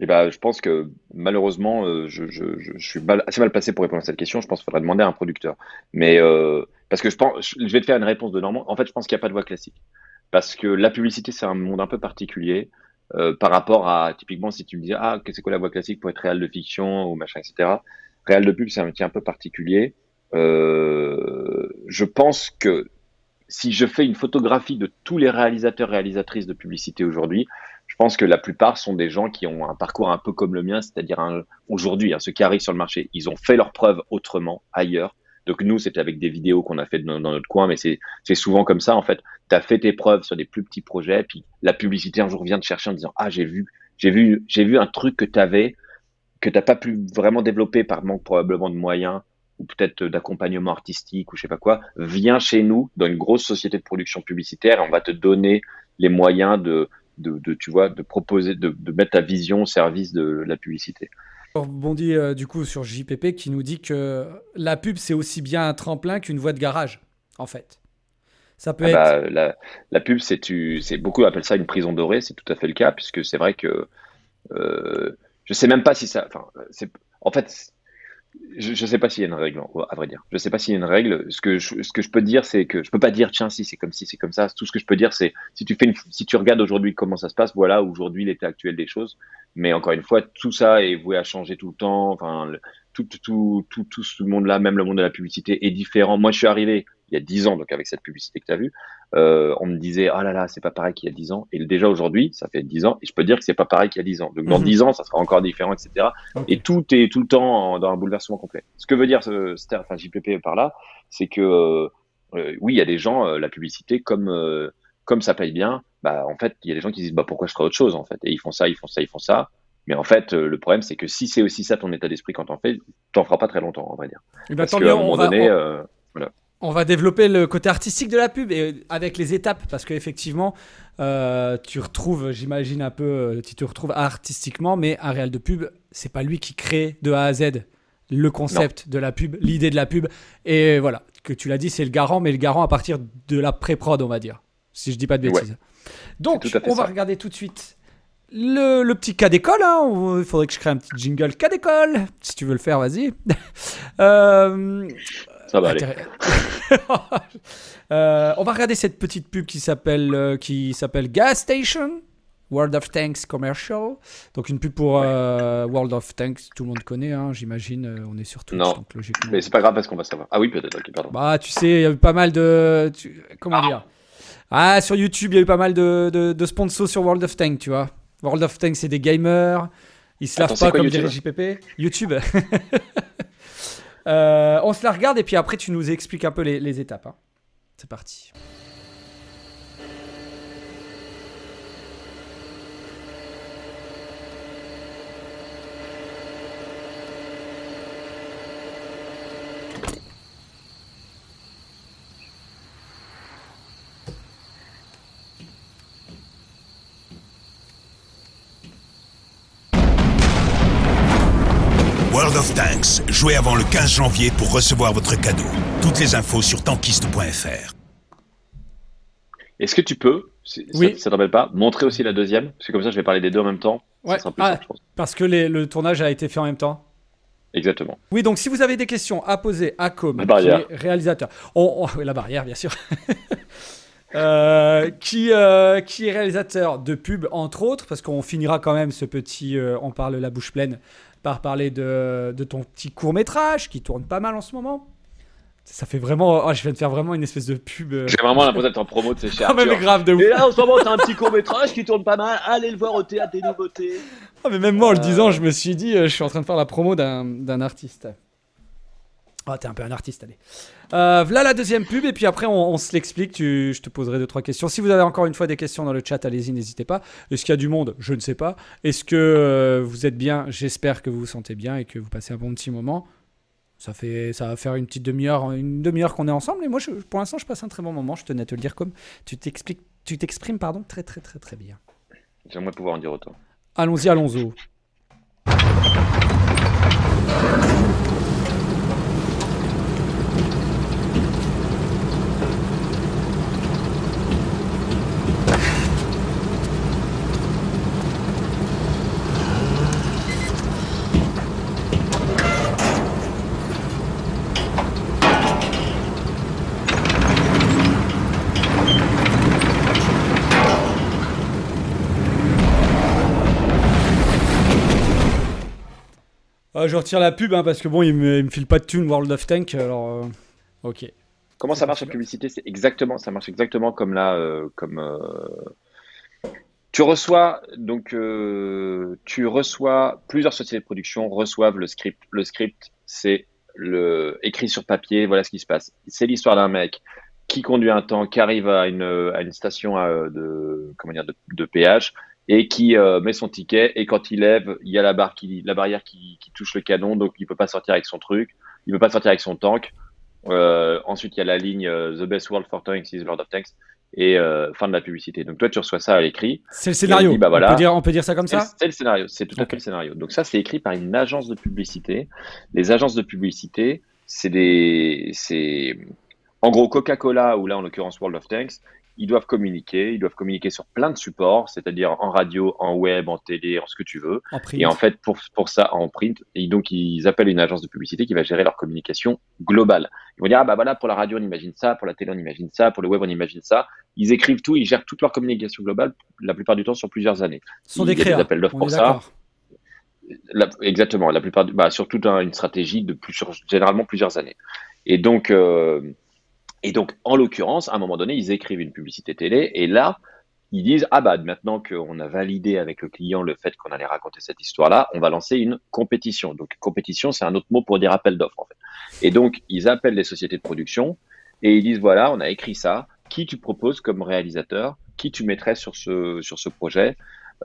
Et ben, je pense que malheureusement, euh, je, je, je, suis assez mal placé pour répondre à cette question. Je pense qu'il faudrait demander à un producteur. Mais euh, parce que je pense, je vais te faire une réponse de Normand. En fait, je pense qu'il n'y a pas de voie classique. Parce que la publicité, c'est un monde un peu particulier euh, par rapport à, typiquement, si tu me disais, ah, que c'est quoi la voie classique pour être réel de fiction ou machin, etc. Réel de pub, c'est un métier un peu particulier. Euh, je pense que si je fais une photographie de tous les réalisateurs, réalisatrices de publicité aujourd'hui, pense que la plupart sont des gens qui ont un parcours un peu comme le mien, c'est-à-dire aujourd'hui, hein, ceux qui arrivent sur le marché, ils ont fait leurs preuves autrement, ailleurs. Donc nous, c'était avec des vidéos qu'on a fait dans, notre coin, mais c'est souvent comme ça en fait. Tu as fait tes preuves sur des plus petits projets, puis la publicité un jour vient te chercher en disant ah j'ai vu, j'ai vu, vu un truc que tu avais que t'as pas pu vraiment développer par manque probablement de moyens ou peut-être d'accompagnement artistique ou je sais pas quoi. Viens chez nous dans une grosse société de production publicitaire et on va te donner les moyens de de, de tu vois de proposer de, de mettre ta vision au service de la publicité. On rebondit euh, du coup sur JPP qui nous dit que la pub c'est aussi bien un tremplin qu'une voie de garage, en fait. Ça peut Ah être. bah, la, la pub, c'est tu, c'est beaucoup appellent ça une prison dorée, c'est tout à fait le cas puisque c'est vrai que euh, je sais même pas si ça, enfin, c'est, en fait, je, je sais pas s'il y a une règle, à vrai dire. Je sais pas s'il y a une règle. Ce que je, ce que je peux dire, c'est que je peux pas dire tiens si c'est comme si c'est comme ça. Tout ce que je peux dire, c'est si tu fais une, si tu regardes aujourd'hui comment ça se passe, voilà aujourd'hui l'état actuel des choses. Mais encore une fois, tout ça est voué à changer tout le temps. Enfin, le- tout, tout, tout, tout, tout ce monde-là, même le monde de la publicité est différent. Moi, je suis arrivé il y a 10 ans, donc avec cette publicité que tu as vue, euh, on me disait, ah là là, c'est pas pareil qu'il y a 10 ans. Et déjà aujourd'hui, ça fait 10 ans, et je peux dire que c'est pas pareil qu'il y a 10 ans. Donc dans Mhm. 10 ans, ça sera encore différent, etc. Et tout est tout le temps en- dans un bouleversement complet. Ce que veut dire ce, Ster- enfin, JPP par là, c'est que euh, euh, oui, il y a des gens, euh, la publicité, comme euh, comme ça paye bien, bah en fait, il y a des gens qui disent bah pourquoi je ferais autre chose en fait? Et ils font ça, ils font ça, ils font ça. Mais en fait, euh, le problème, c'est que si c'est aussi ça ton état d'esprit quand t'en fais, t'en feras pas très longtemps, en vrai dire. Eh ben, Parce tant qu'à mieux, un on moment va- donné, on- euh, On va développer le côté artistique de la pub et avec les étapes parce qu'effectivement, euh, tu retrouves, j'imagine un peu, euh, tu te retrouves artistiquement, mais un réel de pub, c'est pas lui qui crée de A à Z le concept de la pub, l'idée de la pub. Et voilà, que tu l'as dit, c'est le garant, mais le garant à partir de la pré-prod, on va dire, si je dis pas de Ouais. bêtises. Donc, on va ça. regarder tout de suite le, le petit cas d'école. hein. Il faudrait que je crée un petit jingle cas d'école. Si tu veux le faire, vas-y. *laughs* Euh, ça va aller. Intérêt- *laughs* Euh, on va regarder cette petite pub qui s'appelle euh, qui s'appelle Gas Station. World of Tanks Commercial. Donc une pub pour euh, World of Tanks, tout le monde connaît, hein, j'imagine. euh, on est sur Twitch, Non. donc logiquement. Mais c'est pas grave parce qu'on va savoir. Ah oui, peut-être. Ok, pardon. Bah, tu sais, il y a eu pas mal de. tu- Comment dire? Ah, sur YouTube, il y a eu pas mal de, de, de sponsors sur World of Tanks, tu vois. World of Tanks, c'est des gamers. Ils se lavent Attends, pas quoi comme YouTube? dirait JPP. YouTube. *laughs* Euh, on se la regarde et puis après, tu nous expliques un peu les, étapes. hein. C'est parti. World of Tanks, jouez avant le 15 janvier pour recevoir votre cadeau. Toutes les infos sur tankiste.fr. Est-ce que tu peux, si- Oui. ça, ça t'embête pas, montrer aussi la deuxième? Parce que comme ça, je vais parler des deux en même temps. Ouais. Ça sera plus Ah. simple, je pense. Parce que les- le tournage a été fait en même temps. Exactement. Oui, donc si vous avez des questions à poser à Com, La qui barrière. est réalisateur, on, on- oui, la barrière, bien sûr, *laughs* Euh, qui, euh, qui est réalisateur de pub, entre autres, parce qu'on finira quand même ce petit, euh, on parle la bouche pleine, par parler de, de ton petit court métrage qui tourne pas mal en ce moment. Ça fait vraiment, oh, je viens de faire vraiment une espèce de pub. euh, J'ai vraiment l'impression d'être en promo de ces chez *laughs* Ah, mais, mais grave de ouf. Et là, en ce moment, t'as un petit court-métrage qui tourne pas mal. Allez le voir au théâtre des nouveautés. Ah, mais même moi, en le Euh. disant, je me suis dit, euh, je suis en train de faire la promo d'un artiste. Ah, t'es un peu un artiste, allez. Euh, voilà la deuxième pub, et puis après, on, on se l'explique. Tu- Je te poserai deux, trois questions. Si vous avez encore une fois des questions dans le chat, allez-y, n'hésitez pas. Est-ce qu'il y a du monde? Je ne sais pas. Est-ce que euh, vous êtes bien? J'espère que vous vous sentez bien et que vous passez un bon petit moment. Ça, fait, ça va faire une petite demi-heure une demi-heure qu'on est ensemble, et moi, je- pour l'instant, je passe un très bon moment. Je tenais à te le dire comme tu t'expliques, tu t'exprimes, pardon, très, très, très, très bien. J'aimerais pouvoir en dire autant. Allons-y, allons-y. Ah, je retire la pub hein, parce que bon, il me, il file pas de thune World of Tank. Alors, euh, ok. Comment ça marche la publicité? C'est exactement, ça marche exactement comme là, euh, comme euh, tu reçois donc tu reçois plusieurs sociétés de production reçoivent le script. Le script, c'est écrit sur papier. Voilà ce qui se passe. C'est l'histoire d'un mec qui conduit un tank, qui arrive à une à une station de comment dire de péage et qui euh, met son ticket et quand il lève, il y a la barre qui la barrière qui, qui touche le canon, donc il peut pas sortir avec son truc, il peut pas sortir avec son tank. Euh, ensuite, il y a la ligne euh, The Best World for Tanks is Lord of Tanks et euh, fin de la publicité. Donc toi, tu reçois ça à l'écrit. C'est le scénario. dit, bah voilà. on, peut dire, on peut dire ça comme ça c'est le scénario, c'est tout à fait le scénario. Donc ça, c'est écrit par une agence de publicité. Les agences de publicité, c'est des, c'est, en gros Coca-Cola ou là en l'occurrence World of Tanks, ils doivent communiquer, ils doivent communiquer sur plein de supports, c'est-à-dire en radio, en web, en télé, en ce que tu veux. En. Et en fait, pour, pour ça, en print, et donc ils appellent une agence de publicité qui va gérer leur communication globale. Ils vont dire, ah bah voilà, pour la radio, on imagine ça, pour la télé, on imagine ça, pour le web, on imagine ça. Ils écrivent tout, ils gèrent toute leur communication globale, la plupart du temps sur plusieurs années. Ce sont il des y a des appels d'offres pour ça. La- exactement, la plupart, bah, surtout une stratégie de plus, sur généralement plusieurs années. Et donc, euh, et donc, en l'occurrence, à un moment donné, ils écrivent une publicité télé, et là, ils disent ah bah maintenant qu'on a validé avec le client le fait qu'on allait raconter cette histoire-là, on va lancer une compétition. Donc, compétition, c'est un autre mot pour dire appel d'offres en fait. Et donc, ils appellent les sociétés de production et ils disent voilà, on a écrit ça. Qui tu proposes comme réalisateur? Qui tu mettrais sur ce sur ce projet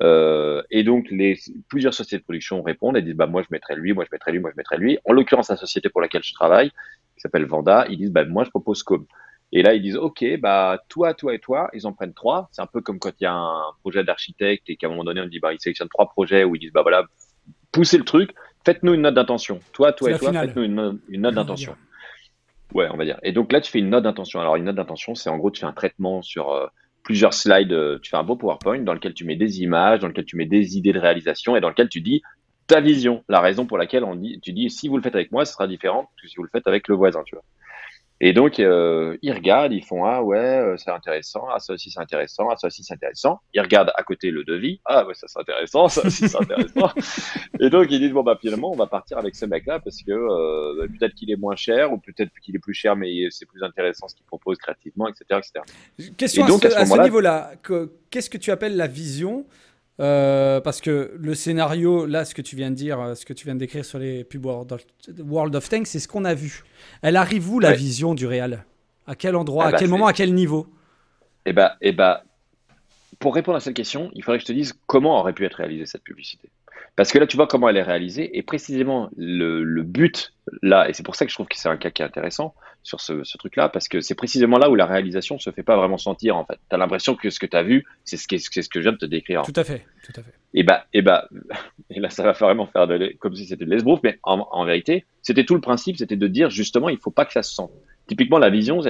euh, et donc, les, plusieurs sociétés de production répondent et disent bah, Moi, je mettrais lui, moi, je mettrais lui, moi, je mettrais lui. En l'occurrence, la société pour laquelle je travaille, qui s'appelle Vanda, ils disent bah, Moi, je propose Com. Et là, ils disent Ok, bah, toi, toi et toi, ils en prennent trois. C'est un peu comme quand il y a un projet d'architecte et qu'à un moment donné, on dit bah, Ils sélectionnent trois projets où ils disent bah, voilà, poussez le truc, faites-nous une note d'intention. Toi, toi et toi, faites-nous une, no- une note d'intention. Ouais, on va dire. Et donc là, tu fais une note d'intention. Alors, une note d'intention, c'est en gros, tu fais un traitement sur euh, plusieurs slides. euh, tu fais un beau PowerPoint dans lequel tu mets des images, dans lequel tu mets des idées de réalisation et dans lequel tu dis ta vision, la raison pour laquelle on dit, tu dis si vous le faites avec moi, ce sera différent que si vous le faites avec le voisin, tu vois. Et donc, euh, ils regardent, ils font ah ouais, euh, c'est intéressant, ah ça aussi c'est intéressant, ah ça aussi c'est intéressant. Ils regardent à côté le devis, ah ouais ça c'est intéressant, ça aussi c'est intéressant. *laughs* Et donc ils disent bon bah finalement on va partir avec ce mec-là parce que euh, bah, peut-être qu'il est moins cher ou peut-être qu'il est plus cher mais c'est plus intéressant ce qu'il propose créativement, etc., etc. Question Et donc, à ce, niveau-là. que- Qu'est-ce que tu appelles la vision Euh, Parce que le scénario, là, ce que tu viens de dire, euh, ce que tu viens de décrire sur les pubs World of, Tanks, c'est ce qu'on a vu. Elle arrive où la Ouais. vision du réel À quel endroit? Ah À bah, quel moment? À quel niveau? Et bah, et bah, pour répondre à cette question, il faudrait que je te dise comment aurait pu être réalisée cette publicité. Parce que là, tu vois comment elle est réalisée, et précisément le, le but là, et c'est pour ça que je trouve que c'est un cas qui est intéressant sur ce, ce truc-là, parce que c'est précisément là où la réalisation se fait pas vraiment sentir en fait. T'as l'impression que ce que t'as vu, c'est ce, c'est que je viens de te décrire. Tout à fait, tout à fait. Et bah, et bah, *laughs* et là, ça va vraiment faire de comme si c'était de l'esbrouf, mais en, en vérité, c'était tout le principe, c'était de dire justement, il faut pas que ça se sente. Typiquement, la vision,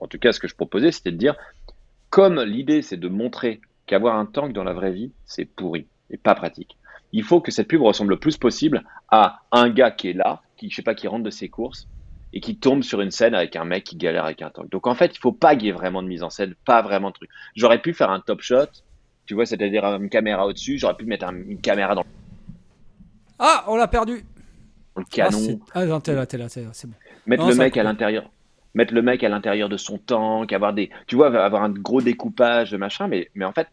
en tout cas, ce que je proposais, c'était de dire, comme l'idée, c'est de montrer qu'avoir un tank dans la vraie vie, c'est pourri et pas pratique. Il faut que cette pub ressemble le plus possible à un gars qui est là, qui, je sais pas, qui rentre de ses courses et qui tombe sur une scène avec un mec qui galère avec un tank. Donc en fait, il faut pas qu'il y ait vraiment de mise en scène, pas vraiment de truc. J'aurais pu faire un top shot, tu vois, c'est-à-dire une caméra au-dessus, j'aurais pu mettre un- une caméra dans Ah, on l'a perdu le Ah, canon, Ah, non, t'es là, t'es là, c'est c'est bon. mettre Non, le mec à l'intérieur mettre le mec à l'intérieur de son tank avoir des tu vois avoir un gros découpage de machin mais mais en fait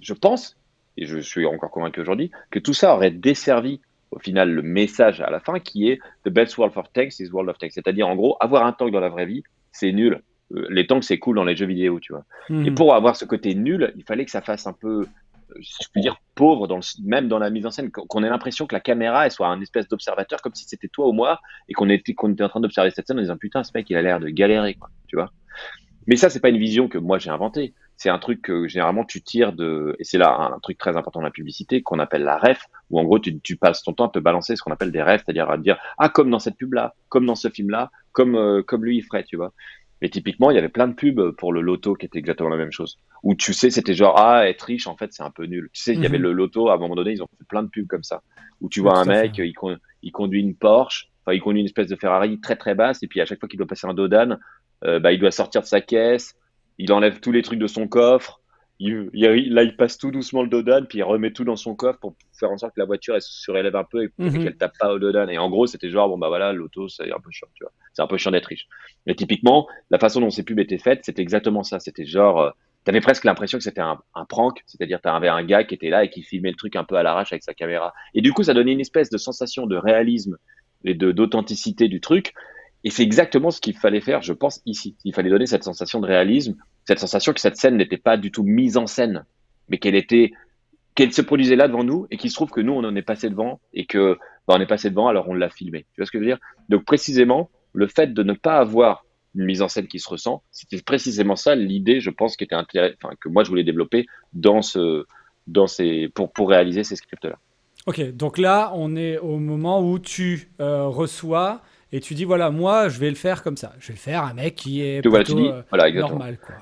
je pense et je suis encore convaincu aujourd'hui que tout ça aurait desservi au final le message à la fin qui est The best world for tanks is world of tanks. C'est-à-dire en gros, avoir un tank dans la vraie vie, c'est nul. Euh, Les tanks, c'est cool dans les jeux vidéo, tu vois. Et Mhm. pour avoir ce côté nul, il fallait que ça fasse un peu, euh, si je peux dire, pauvre, dans le- même dans la mise en scène, qu'on qu'on ait l'impression que la caméra elle soit un espèce d'observateur, comme si c'était toi ou moi, et qu'on était, qu'on était en train d'observer cette scène en disant putain, ce mec, il a l'air de galérer, quoi, tu vois. Mais ça, c'est pas une vision que moi j'ai inventée. C'est un truc que généralement tu tires de, et c'est là un, truc très important dans la publicité qu'on appelle la ref, où en gros tu, tu passes ton temps à te balancer ce qu'on appelle des refs, c'est-à-dire à te dire ah comme dans cette pub là, comme dans ce film là, comme euh, comme lui il ferait, tu vois. Mais typiquement, il y avait plein de pubs pour le loto qui était exactement la même chose. Où tu sais, c'était genre, ah, être riche, en fait, c'est un peu nul. Tu sais, il y avait Mhm. le loto, à un moment donné, ils ont fait plein de pubs comme ça. Où tu vois un mec, il, con- il conduit une Porsche, enfin, il conduit une espèce de Ferrari très très basse, et puis à chaque fois qu'il doit passer un dodan, euh, bah, il doit sortir de sa caisse, il enlève tous les trucs de son coffre, il, il- là, il passe tout doucement le dodan, puis il remet tout dans son coffre pour faire en sorte que la voiture, elle se surélève un peu et, et Mhm. qu'elle tape pas au dodan. Et en gros, c'était genre, bon, bah voilà, l'auto, c'est un peu chiant, tu vois. C'est un peu chiant d'être riche. Mais typiquement, la façon dont ces pubs étaient faites, c'était exactement ça. C'était genre, euh, t'avais presque l'impression que c'était un, un prank, c'est-à-dire t'avais un gars qui était là et qui filmait le truc un peu à l'arrache avec sa caméra. Et du coup, ça donnait une espèce de sensation de réalisme et de d'authenticité du truc. Et c'est exactement ce qu'il fallait faire, je pense, ici. Il fallait donner cette sensation de réalisme, cette sensation que cette scène n'était pas du tout mise en scène, mais qu'elle était, qu'elle se produisait là devant nous et qu'il se trouve que nous, on en est passé devant et que, bah, on est passé devant, alors on l'a filmé. Tu vois ce que je veux dire? Donc, précisément, le fait de ne pas avoir une mise en scène qui se ressent, c'était précisément ça l'idée, je pense, que moi je voulais développer pour réaliser ces scripts-là. Ok, donc là, on est au moment où tu euh, reçois et tu dis voilà, moi, je vais le faire comme ça. Je vais le faire un mec qui est tu plutôt dis, euh, voilà, normal, quoi.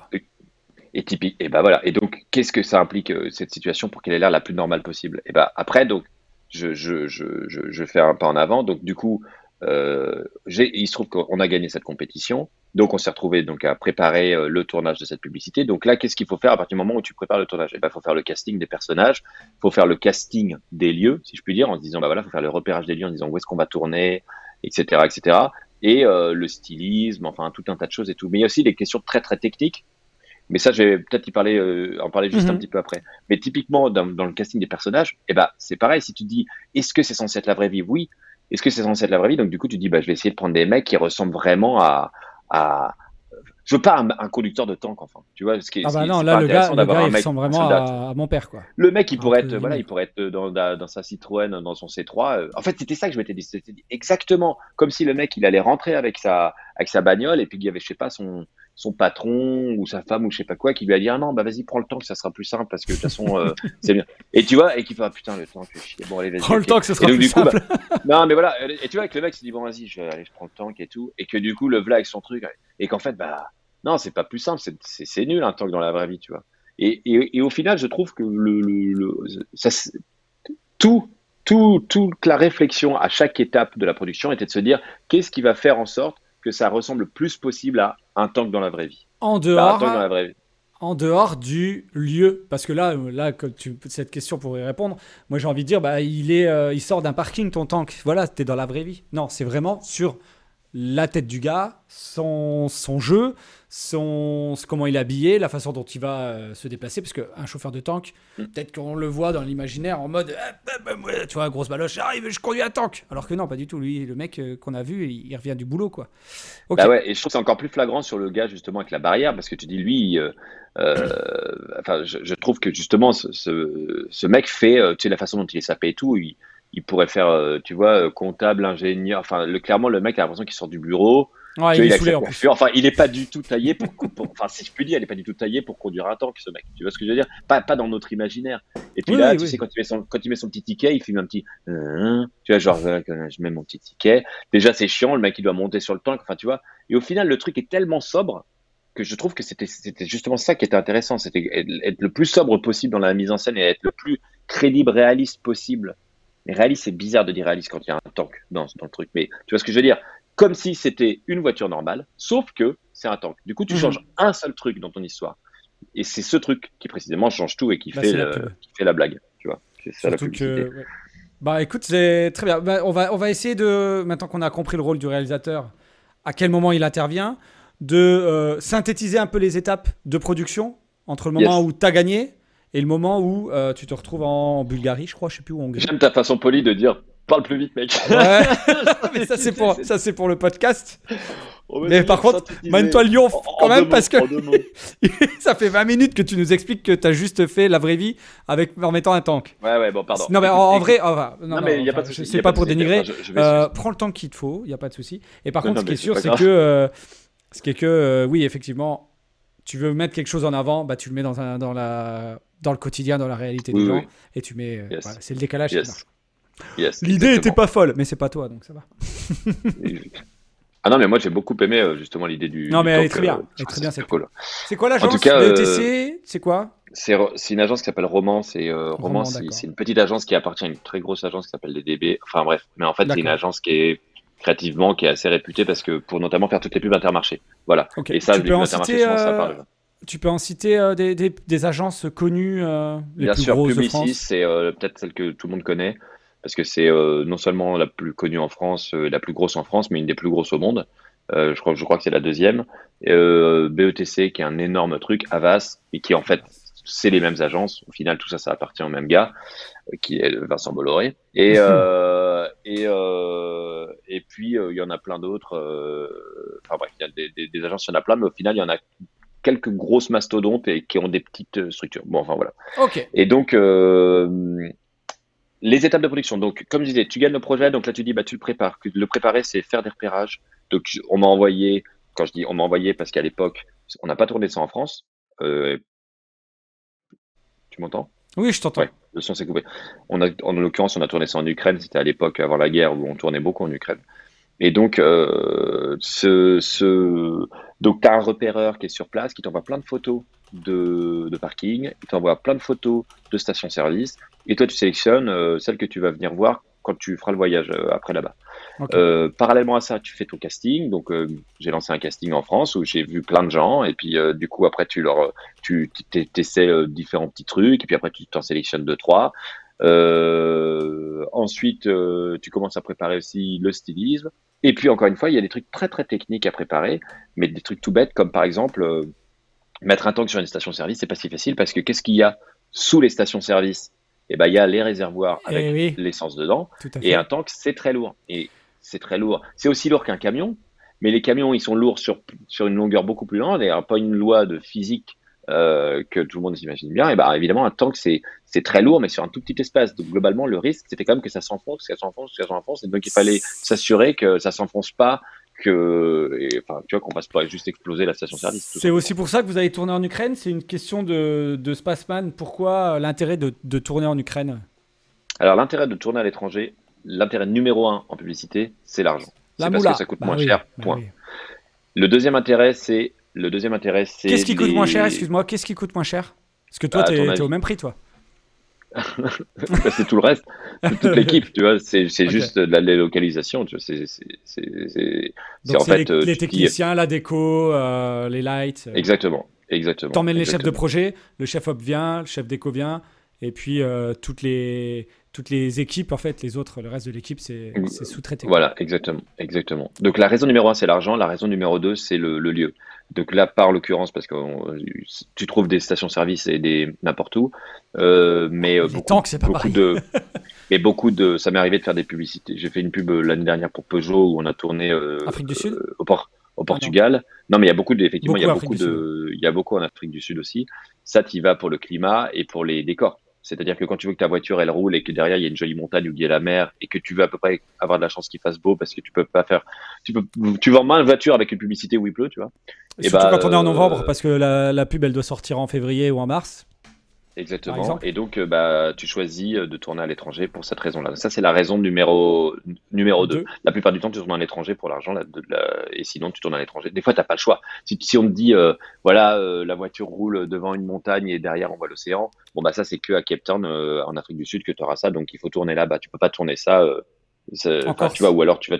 Et typique. Et ben voilà. Et donc, qu'est-ce que ça implique euh, cette situation pour qu'elle ait l'air la plus normale possible? Et ben après, donc, je, je, je, je, fais un pas en avant. Donc, du coup, euh, il se trouve qu'on a gagné cette compétition. Donc, on s'est retrouvé donc à préparer euh, le tournage de cette publicité. Donc là, qu'est-ce qu'il faut faire à partir du moment où tu prépares le tournage? Eh ben, faut faire le casting des personnages, faut faire le casting des lieux, si je puis dire, en se disant bah voilà, faut faire le repérage des lieux, en disant où est-ce qu'on va tourner, etc., etc. Et euh, le stylisme, enfin tout un tas de choses et tout. Mais il y a aussi des questions très très techniques. Mais ça, je vais peut-être y parler, euh, en parler juste Mhm. un petit peu après. Mais typiquement, dans, dans le casting des personnages, eh ben, c'est pareil. Si tu dis, est-ce que c'est censé être la vraie vie? Oui. Est-ce que c'est censé être la vraie vie? Donc, du coup, tu dis, bah, je vais essayer de prendre des mecs qui ressemblent vraiment à. à... Je veux pas un, un conducteur de tank, enfin. Tu vois, ce qui est, Ah bah est- non, là, pas le gars, le gars un il ressemble vraiment à, à mon père, quoi. Le mec, il pourrait être, voilà, il pourrait être dans, sa Citroën, dans son C3. euh. En fait, c'était ça que je m'étais dit. C'était exactement comme si le mec, il allait rentrer avec sa, avec sa bagnole et puis qu'il y avait, je sais pas, son, son patron ou sa femme ou je sais pas quoi qui lui a dit ah non bah vas-y prends le temps que ça sera plus simple parce que de toute façon euh, *laughs* c'est bien. Et tu vois et qui fait ah putain le temps fait chier. Bon allez vas-y Prends le temps que Et sera donc, plus bah, simple. *laughs* non mais voilà et tu vois que le mec s'est dit bon vas-y je vais aller je prends le tank et tout. Et que du coup le v'là avec son truc et qu'en fait bah non c'est pas plus simple c'est nul un tank dans la vraie vie tu vois. Et, et, et au final je trouve que le, le, ça tout tout toute la réflexion à chaque étape de la production était de se dire qu'est-ce qui va faire en sorte que ça ressemble le plus possible à un tank dans la vraie vie En Bah, un tank dans la vraie vie en dehors du lieu, parce que là, euh, là, comme tu, cette question pour y répondre, moi j'ai envie de dire, bah, il est, euh, il sort d'un parking ton tank. Voilà, t'es dans la vraie vie. Non, c'est vraiment sur la tête du gars, son, son jeu, son, comment il est habillé, la façon dont il va euh, se déplacer, parce qu'un chauffeur de tank, Mm. peut-être qu'on le voit dans l'imaginaire en mode, Ah, bah, bah, tu vois, grosse baloche, j'arrive, je conduis un tank. Alors que non, pas du tout. Lui, le mec euh, qu'on a vu, il, il revient du boulot, quoi. Ok. Bah ouais, et je trouve que c'est encore plus flagrant sur le gars justement avec la barrière parce que tu dis lui, euh, euh, *clears throat* enfin je, je trouve que justement ce, ce, ce mec fait, tu sais la façon dont il est sapé et tout, il, il pourrait faire, euh, tu vois, euh, comptable, ingénieur, enfin le, clairement le mec a l'impression qu'il sort du bureau, Ouais, il il est que en enfin il est pas du tout taillé pour, pour- enfin si je puis dire, il est pas du tout taillé pour conduire un tank ce mec, tu vois ce que je veux dire, pas pas dans notre imaginaire. Et puis Oui, là, oui, tu oui. sais quand il met son quand il met son petit ticket, il filme un petit, euh, tu vois genre euh, je mets mon petit ticket. Déjà c'est chiant, le mec il doit monter sur le tank, enfin tu vois. Et au final, le truc est tellement sobre que je trouve que c'était justement ça qui était intéressant, c'était être le plus sobre possible dans la mise en scène et être le plus crédible, réaliste possible. Mais réaliste, c'est bizarre de dire réaliste quand il y a un tank dans, dans le truc. Mais tu vois ce que je veux dire? Comme si c'était une voiture normale, sauf que c'est un tank. Du coup, tu Mhm. changes un seul truc dans ton histoire. Et c'est ce truc qui précisément change tout et qui, Bah, fait, la le- qui fait la blague. Tu vois C'est ça la Surtout publicité. que. ouais. Bah écoute, c'est très bien. Bah, on, va, on va essayer de, maintenant qu'on a compris le rôle du réalisateur, à quel moment il intervient, de euh, synthétiser un peu les étapes de production entre le moment Yes. où tu as gagné et le moment où euh, tu te retrouves en Bulgarie, je crois, je sais plus où en Hongrie. J'aime ta façon polie de dire Parle plus vite, mec. Ouais. *laughs* mais ça c'est pour ça c'est pour le podcast. Va Mais par contre, Mène-toi Lyon quand en même parce que mots, *laughs* ça fait 20 minutes que tu nous expliques que t'as juste fait la vraie vie avec en mettant un tank. Ouais, ouais, bon, pardon. Non mais en, en vrai, oh, non, Non, mais il y a pas de souci, c'est pas pour dénigrer. enfin, je- je vais Euh, prends le temps qu'il te faut, il y a pas de souci. Et par contre, non, ce qui est sûr, c'est que euh, ce qui est que euh, oui, effectivement, tu veux mettre quelque chose en avant, bah tu le mets dans un dans la dans le quotidien, dans la réalité Oui, des gens, oui. et tu mets. euh, Yes. voilà, c'est le décalage. qui Yes. marche. Yes, L'idée était pas folle, mais c'est pas toi, donc ça va. Ah non, mais moi j'ai beaucoup aimé euh, justement l'idée du. Non, mais elle est très bien. euh, je très bien, cette cool. C'est quoi l'agence tout cas, euh, C'est quoi? C'est c'est une agence qui s'appelle Romance et euh, Roman, Romance, c'est- c'est une petite agence qui appartient à une très grosse agence qui s'appelle DDB. Enfin bref, mais en fait c'est une agence qui est créativement qui est assez réputée parce que pour notamment faire toutes les pubs Intermarché. Voilà. Ok. Et ça, tu les peux pubs en citer, ça parle. Tu peux en citer euh, des, des, des agences connues, euh, les Bien plus sûr, grosses de Publicis, France c'est euh, peut-être celle que tout le monde connaît, parce que c'est euh, non seulement la plus connue en France, la plus grosse en France, mais une des plus grosses au monde. Je, crois, je crois que c'est la deuxième. BETC, qui est un énorme truc, Avas, et qui en fait, c'est les mêmes agences. Au final, tout ça, ça appartient au même gars, qui est Vincent Bolloré. Et, *laughs* et, et puis, il y en a plein d'autres. Enfin bref, il y a des agences, il y en a plein, mais au final, il y en a quelques grosses mastodontes et qui ont des petites euh, structures. Bon, enfin voilà. Ok. Et donc, euh, les étapes de production. Donc, comme je disais, tu gagnes le projet, donc là tu dis, bah, tu le prépares. Le préparer, c'est faire des repérages. Donc, on m'a envoyé, quand je dis on m'a envoyé, parce qu'à l'époque, on n'a pas tourné ça en France. Euh, tu m'entends? Oui, je t'entends. Ouais, le son s'est coupé. On a, en l'occurrence, on a tourné ça en Ukraine. C'était à l'époque avant la guerre où on tournait beaucoup en Ukraine. Et donc, euh, ce, ce, donc, tu as un repéreur qui est sur place, qui t'envoie plein de photos de, de parking, il t'envoie plein de photos de stations-service, et toi, tu sélectionnes euh, celle que tu vas venir voir quand tu feras le voyage euh, après là-bas. Ok. Euh, parallèlement à ça, tu fais ton casting. Donc, euh, j'ai lancé un casting en France où j'ai vu plein de gens, et puis euh, du coup, après, tu leur, tu euh, différents petits trucs, et puis après, tu t'en sélectionnes deux, trois. Euh, ensuite, euh, tu commences à préparer aussi le stylisme. Et puis, encore une fois, il y a des trucs très, très techniques à préparer, mais des trucs tout bêtes, comme par exemple, euh, mettre un tank sur une station-service, c'est pas si facile parce que qu'est-ce qu'il y a sous les stations-service? Eh ben, il y a les réservoirs Eh avec oui. l'essence dedans. Et un tank, c'est très lourd. Et c'est très lourd. C'est aussi lourd qu'un camion, mais les camions, ils sont lourds sur, sur une longueur beaucoup plus grande et pas une loi de physique euh, que tout le monde s'imagine bien. Et bah, évidemment, un tank, c'est, c'est très lourd, mais sur un tout petit espace. Donc, globalement, le risque, c'était quand même que ça s'enfonce, que ça s'enfonce, que ça s'enfonce. Et donc, il fallait s'assurer que ça s'enfonce pas, que, et, enfin, tu vois, qu'on fasse pas juste exploser la station-service. C'est aussi pour ça que vous avez tourné en Ukraine C'est une question de, de Spaceman. Pourquoi l'intérêt de, de tourner en Ukraine? Alors, l'intérêt de tourner à l'étranger, l'intérêt numéro un en publicité, c'est l'argent. La C'est parce que ça coûte Bah moins oui, cher. bah Point. oui. Le deuxième intérêt, c'est le deuxième intérêt, c'est Qu'est-ce qui coûte les- moins cher Excuse-moi, qu'est-ce qui coûte moins cher? Parce que toi, Bah, t'es avis. au même prix, toi. *laughs* C'est tout le reste, c'est toute l'équipe, tu vois. C'est c'est *laughs* Ok. juste de la délocalisation, tu vois. C'est en fait les, euh, les tu dis- techniciens, la déco, euh, les lights. euh, Exactement, exactement. T'emmènes les chefs de projet, le chef op vient, le chef déco vient, et puis euh, toutes les toutes les équipes, en fait, les autres, le reste de l'équipe, c'est c'est sous-traité. Voilà, exactement, exactement. Donc la raison numéro un, c'est l'argent. La raison numéro deux, c'est le, le lieu. Donc là, par l'occurrence, parce que on- tu trouves des stations-service et des n'importe où, euh, mais euh, beaucoup, tanks, c'est pas beaucoup pareil. de, *laughs* mais beaucoup de, ça m'est arrivé de faire des publicités. J'ai fait une pub euh, l'année dernière pour Peugeot où on a tourné euh, Afrique du Sud au, au Portugal. non. mais il y a beaucoup de, effectivement, il y a Beaucoup beaucoup Afrique du de, il y a beaucoup en Afrique du Sud aussi. Ça, tu y vas pour le climat et pour les décors. C'est-à-dire que quand tu veux que ta voiture elle roule et que derrière il y a une jolie montagne où il y a la mer et que tu veux à peu près avoir de la chance qu'il fasse beau parce que tu peux pas faire, tu peux, tu vends mal une voiture avec une publicité où il pleut, tu vois. Et Et Surtout bah, quand on est en euh, novembre, parce que la, la pub, elle doit sortir en février ou en mars. Exactement. Et donc, euh, bah, tu choisis euh, de tourner à l'étranger pour cette raison-là. Ça, c'est la raison numéro numéro 2. Deux. La plupart du temps, tu tournes à l'étranger pour l'argent, la- de- la- et sinon, tu tournes à l'étranger. Des fois, t'as pas le choix. Si, si on te dit, euh, voilà, euh, la voiture roule devant une montagne et derrière, on voit l'océan, bon, bah, ça, c'est que à Cape Town, euh, en Afrique du Sud, que tu auras ça. Donc, il faut tourner là-bas. Tu peux pas tourner ça, euh, enfin, tu vois, ou alors tu vas.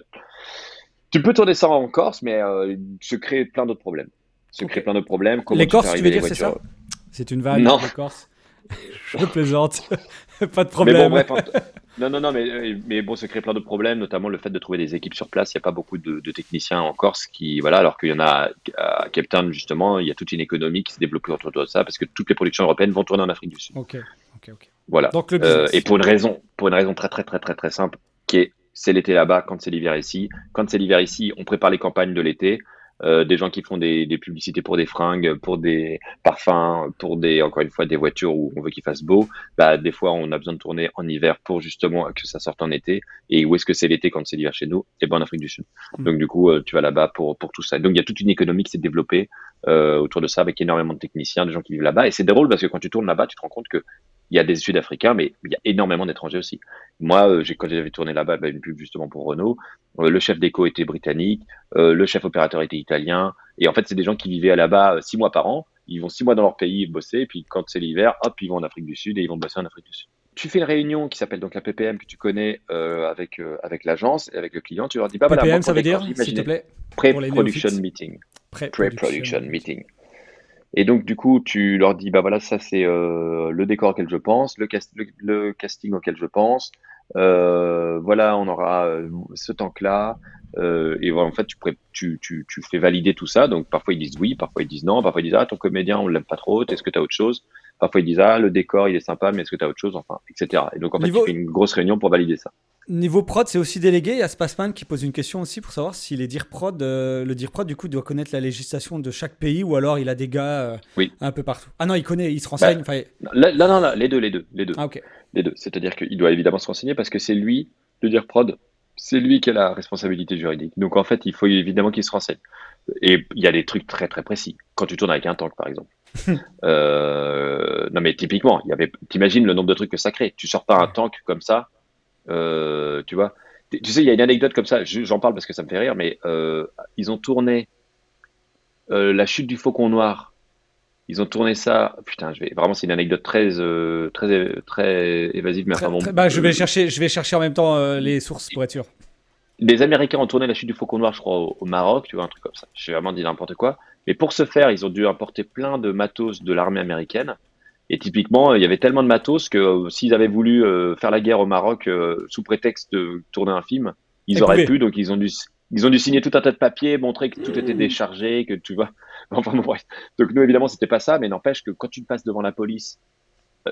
Tu peux tourner ça en Corse, mais euh, se crée plein d'autres problèmes. Se Ok. crée plein d'autres problèmes. Comment les tu Corses, tu veux dire, c'est ça? C'est une vanne, Non. les Corses? Je plaisante. *laughs* pas de Mais problème. bon, bref, en- non, non, non, mais, mais bon, ça crée plein d'autres problèmes, notamment le fait de trouver des équipes sur place. Il n'y a pas beaucoup de, de techniciens en Corse qui, voilà, alors qu'il y en a à Cape Town, justement, il y a toute une économie qui se développe autour de ça parce que toutes les productions européennes vont tourner en Afrique du Sud. Ok, ok, ok. Voilà. Donc le Euh, et pour une raison, pour une raison très, très, très, très, très simple, ok, c'est l'été là-bas, quand c'est l'hiver ici. Quand c'est l'hiver ici, on prépare les campagnes de l'été. Euh, des gens qui font des, des, publicités pour des fringues, pour des parfums, pour des, encore une fois, des voitures où on veut qu'il fasse beau. Bah, des fois, on a besoin de tourner en hiver pour justement que ça sorte en été. Et où est-ce que c'est l'été quand c'est l'hiver chez nous? Eh ben, en Afrique du Sud. Mm. Donc, du coup, euh, tu vas là-bas pour, pour tout ça. Donc, il y a toute une économie qui s'est développée euh, autour de ça avec énormément de techniciens, de gens qui vivent là-bas. Et c'est drôle parce que quand tu tournes là-bas, tu te rends compte que il y a des Sud-Africains, mais il y a énormément d'étrangers aussi. Moi, euh, quand j'avais tourné là-bas, bah, une pub justement pour Renault, euh, le chef d'éco était britannique, euh, le chef opérateur était italien, et en fait, c'est des gens qui vivaient là-bas six mois par an. Ils vont six mois dans leur pays bosser, et puis quand c'est l'hiver, hop, ils vont en Afrique du Sud et ils vont bosser en Afrique du Sud. Tu fais une réunion qui s'appelle donc la PPM que tu connais avec avec l'agence et avec le client. Tu leur dis pas PPM, voilà, ça veut dire, s'il te plaît, pre-production meeting. Pre-production meeting. Et donc, du coup, tu leur dis, bah voilà, ça c'est euh, le décor auquel je pense, le, cast le, casting auquel je pense. Euh, voilà, on aura euh, ce tank-là. Euh, et voilà, en fait, tu, tu, tu, tu, fais valider tout ça. Donc, parfois ils disent oui, parfois ils disent non, parfois ils disent ah ton comédien on l'aime pas trop. Est-ce que tu as autre chose? Parfois ils disent ah le décor il est sympa, mais est-ce que tu as autre chose? Enfin, etc. Et donc en fait, tu fais une grosse réunion pour valider ça. Niveau prod, c'est aussi délégué. Il y a Spaceman qui pose une question aussi pour savoir si les dire prod, euh, le dire prod, du coup, doit connaître la législation de chaque pays ou alors il a des gars euh, un peu partout. Ah non, il connaît, il se renseigne. Bah, là, non, non, les deux, les deux, les deux. Ah, Les deux. C'est-à-dire qu'il doit évidemment se renseigner parce que c'est lui, le dire prod, c'est lui qui a la responsabilité juridique. Donc en fait, il faut évidemment qu'il se renseigne. Et il y a des trucs très très précis. Quand tu tournes avec un tank, par exemple. *laughs* euh, non mais typiquement, il y avait. T'imagines le nombre de trucs que ça crée. Tu sors pas un tank comme ça euh, tu vois, tu sais, il y a une anecdote comme ça, j'en parle parce que ça me fait rire, mais euh, ils ont tourné La chute du faucon noir. Ils ont tourné ça. Putain, je vais vraiment, c'est une anecdote très, très, très évasive, mais enfin bah, je vais chercher, je vais chercher en même temps les sources pour être sûr. Les Américains ont tourné La chute du faucon noir, je crois, au, au Maroc, tu vois, un truc comme ça. J'ai vraiment dit n'importe quoi. Mais pour ce faire, ils ont dû importer plein de matos de l'armée américaine. Et typiquement, il y avait tellement de matos que euh, s'ils avaient voulu euh, faire la guerre au Maroc euh, sous prétexte de tourner un film, ils auraient pu. Donc ils ont dû ils ont dû signer tout un tas de papiers, montrer que tout était déchargé, que tu vois. *laughs* Enfin bref. Donc nous évidemment c'était pas ça, mais n'empêche que quand tu passes devant la police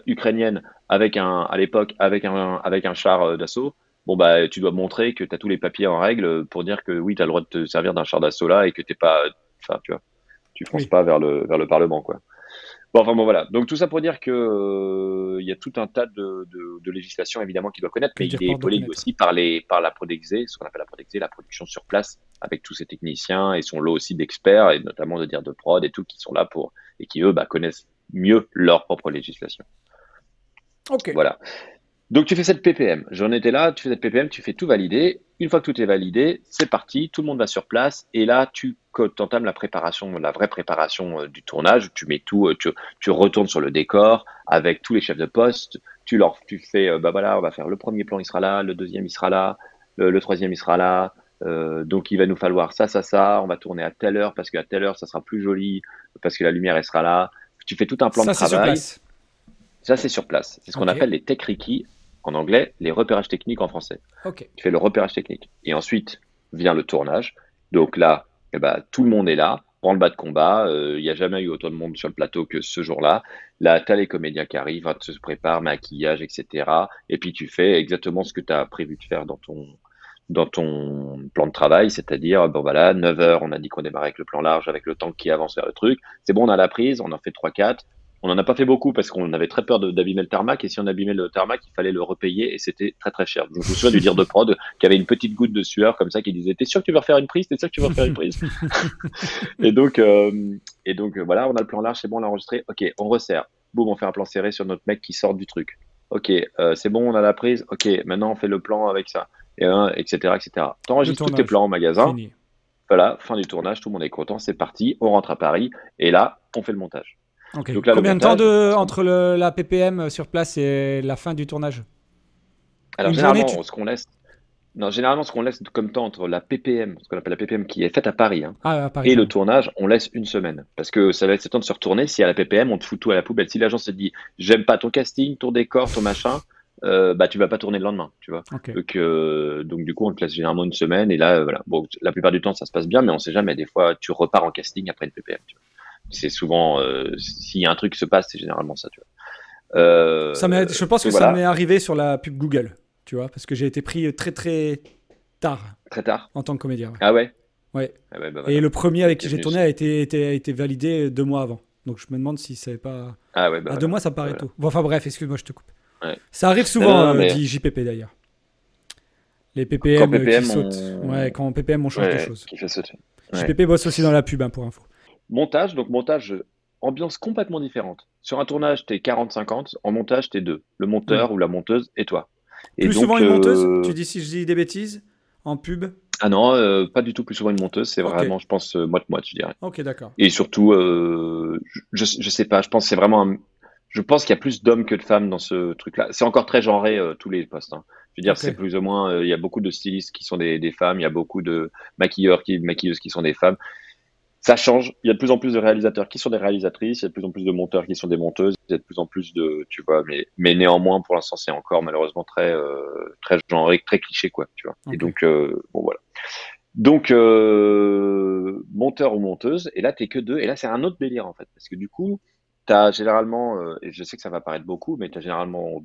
ukrainienne avec un à l'époque avec un avec un char d'assaut, bon bah tu dois montrer que tu as tous les papiers en règle pour dire que oui tu as le droit de te servir d'un char d'assaut là et que t'es pas enfin tu vois tu fonces pas vers le vers le parlement quoi. Bon, enfin bon, voilà. Donc tout ça pour dire que euh, il y a tout un tas de, de, de législations évidemment qu'il doit connaître, mais il est épaulé aussi par les par la Prodexé, ce qu'on appelle la Prodexé, la production sur place, avec tous ces techniciens et son lot aussi d'experts et notamment de dire de prod et tout qui sont là pour et qui eux bah, connaissent mieux leur propre législation. Ok. Voilà. Donc tu fais cette PPM. J'en étais là, tu fais cette PPM, tu fais tout valider. Une fois que tout est validé, c'est parti, tout le monde va sur place et là tu entames la préparation, la vraie préparation euh, du tournage. Tu mets tout, euh, tu, tu, retournes sur le décor avec tous les chefs de poste. Tu leur, tu fais, euh, bah voilà, on va faire le premier plan, il sera là, le deuxième, il sera là, le, troisième, il sera là. Euh, donc il va nous falloir ça, ça, ça. On va tourner à telle heure parce qu'à telle heure ça sera plus joli parce que la lumière elle sera là. Tu fais tout un plan ça, de travail. Ça c'est sur place. C'est ce qu'on appelle les tech en anglais, les repérages techniques en français. Okay. Tu fais le repérage technique. Et ensuite vient le tournage. Donc là, eh ben, tout le monde est là, prend le bas de combat. Euh, il n'y a jamais eu autant de monde sur le plateau que ce jour-là. Là, tu as les comédiens qui arrivent, hein, se préparent, maquillage, etc. Et puis tu fais exactement ce que tu as prévu de faire dans ton, dans ton plan de travail, c'est-à-dire, bon voilà, 9 heures, on a dit qu'on démarrait avec le plan large, avec le temps qui avance vers le truc. C'est bon, on a la prise, on en fait 3-4. On n'en a pas fait beaucoup parce qu'on avait très peur d'abîmer le tarmac et si on abîmait le tarmac, il fallait le repayer et c'était très très cher. je me souviens du dire de prod *laughs* qui avait une petite goutte de sueur comme ça qui disait T'es sûr que tu veux refaire une prise? T'es sûr que tu veux refaire une prise? *laughs* Et donc, euh, et donc euh, voilà, on a le plan large, c'est bon, on l'a enregistré. Ok, on resserre. Boum, on fait un plan serré sur notre mec qui sort du truc. Ok, euh, c'est bon, on a la prise. Ok, maintenant on fait le plan avec ça, et etc., etc. T'enregistres tous tes plans au magasin. Voilà, fin du tournage, tout le monde est content, c'est parti, on rentre à Paris et là, on fait le montage. Combien de temps de, entre le, la PPM sur place et la fin du tournage Alors, généralement, ce qu'on laisse. Non, généralement, ce qu'on laisse comme temps entre la PPM, ce qu'on appelle la PPM qui est faite à Paris, hein, ah, Paris et le tournage, on laisse une semaine. Parce que ça va être le temps de se retourner. Si à la PPM, on te fout tout à la poubelle. Si l'agent se dit, j'aime pas ton casting, ton décor, ton machin, euh, bah tu vas pas tourner le lendemain, tu vois. Donc, euh, donc du coup, on te laisse généralement une semaine et là, voilà. Bon, la plupart du temps, ça se passe bien, mais on sait jamais. Des fois, tu repars en casting après une PPM. Tu vois c'est souvent euh, s'il y a un truc qui se passe, c'est généralement ça. Tu vois. Euh, ça je pense que ça m'est arrivé sur la pub Google. tu vois, parce que j'ai été pris très très tard Très tard? en tant que comédien. ouais. Ah ouais? Ouais. Ah ouais, bah. Et le premier avec qui j'ai tourné a été, été- a été validé deux mois avant. Donc je me demande si c'est pas. Ah ouais, bah à deux mois, ça me paraît Voilà. tôt. Bon, enfin bref, excuse-moi, je te coupe. Ouais. Ça arrive souvent, Non, non, euh, mais- dit JPP d'ailleurs. Les PPM, euh, qui on- sautent. Ouais, quand PPM, on change Ouais, de choses. qui fait sauter. Ouais. JPP bosse aussi dans la pub, hein, pour info. Montage, donc montage, ambiance complètement différente. Sur un tournage, t'es 40-50, en montage, t'es deux. Le monteur ou la monteuse et toi. Et Plus donc, souvent une monteuse? euh, Tu dis si je dis des bêtises En pub? Ah non, euh, pas du tout plus souvent une monteuse, c'est vraiment, je pense, euh, moite-moite, je dirais. Ok, d'accord. Et surtout, euh, je, je sais pas, je pense c'est vraiment un- Je pense qu'il y a plus d'hommes que de femmes dans ce truc-là. C'est encore très genré, tous les postes. hein. Je veux dire, c'est plus ou moins, il y a beaucoup de stylistes qui sont des, des femmes, il y a beaucoup de maquilleurs, qui, maquilleuses qui sont des femmes. Ça change. Il y a de plus en plus de réalisateurs qui sont des réalisatrices, il y a de plus en plus de monteurs qui sont des monteuses, il y a de plus en plus de, tu vois, mais, mais néanmoins, pour l'instant, c'est encore malheureusement très, euh, très genré, très cliché, quoi, tu vois. Et donc, euh, bon, voilà. Donc, euh, monteur ou monteuse, et là, t'es que deux, et là, c'est un autre délire, en fait, parce que du coup, t'as généralement, euh, et je sais que ça va paraître beaucoup, mais t'as généralement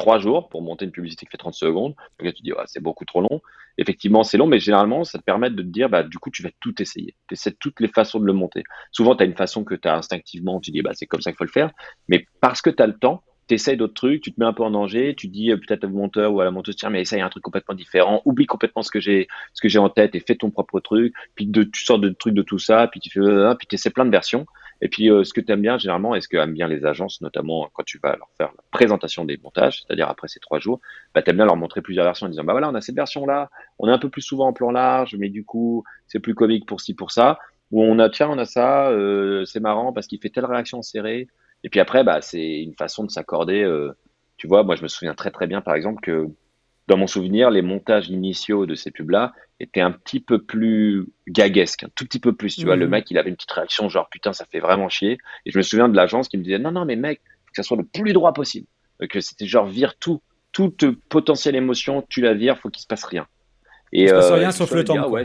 trois jours pour monter une publicité qui fait 30 secondes. Donc là, tu dis, c'est beaucoup trop long. Effectivement, c'est long, mais généralement, ça te permet de te dire, bah, du coup, tu vas tout essayer. Tu essaies toutes les façons de le monter. Souvent, tu as une façon que tu as instinctivement, tu dis, bah, c'est comme ça qu'il faut le faire. Mais parce que tu as le temps, tu essayes d'autres trucs, tu te mets un peu en danger, tu dis euh, peut-être au monteur ou à la monteuse, tiens, mais essaye un truc complètement différent, oublie complètement ce que j'ai, ce que j'ai en tête et fais ton propre truc. Puis de, tu sors de trucs de tout ça, puis tu fais, euh, puis tu essaies plein de versions. Et puis, euh, ce que tu aimes bien, généralement, et ce que aiment bien les agences, notamment quand tu vas leur faire la présentation des montages, c'est-à-dire après ces trois jours, bah, tu aimes bien leur montrer plusieurs versions en disant, bah voilà, on a cette version-là, on est un peu plus souvent en plan large, mais du coup, c'est plus comique pour ci, pour ça. Ou on a, tiens, on a ça, euh, c'est marrant parce qu'il fait telle réaction serrée. Et puis après, bah, c'est une façon de s'accorder. euh, tu vois, moi, je me souviens très, très bien, par exemple, que dans mon souvenir, les montages initiaux de ces pubs-là étaient un petit peu plus gaguesques, un tout petit peu plus. Tu vois, Mhm. le mec, il avait une petite réaction, genre, putain, ça fait vraiment chier. Et je me souviens de l'agence qui me disait, non, non, mais mec, faut que ça soit le plus droit possible. Euh, Que c'était genre, vire tout, toute potentielle émotion, tu la vires, faut qu'il se passe rien. Et, Il se passe euh, rien sauf le temps, ah ouais,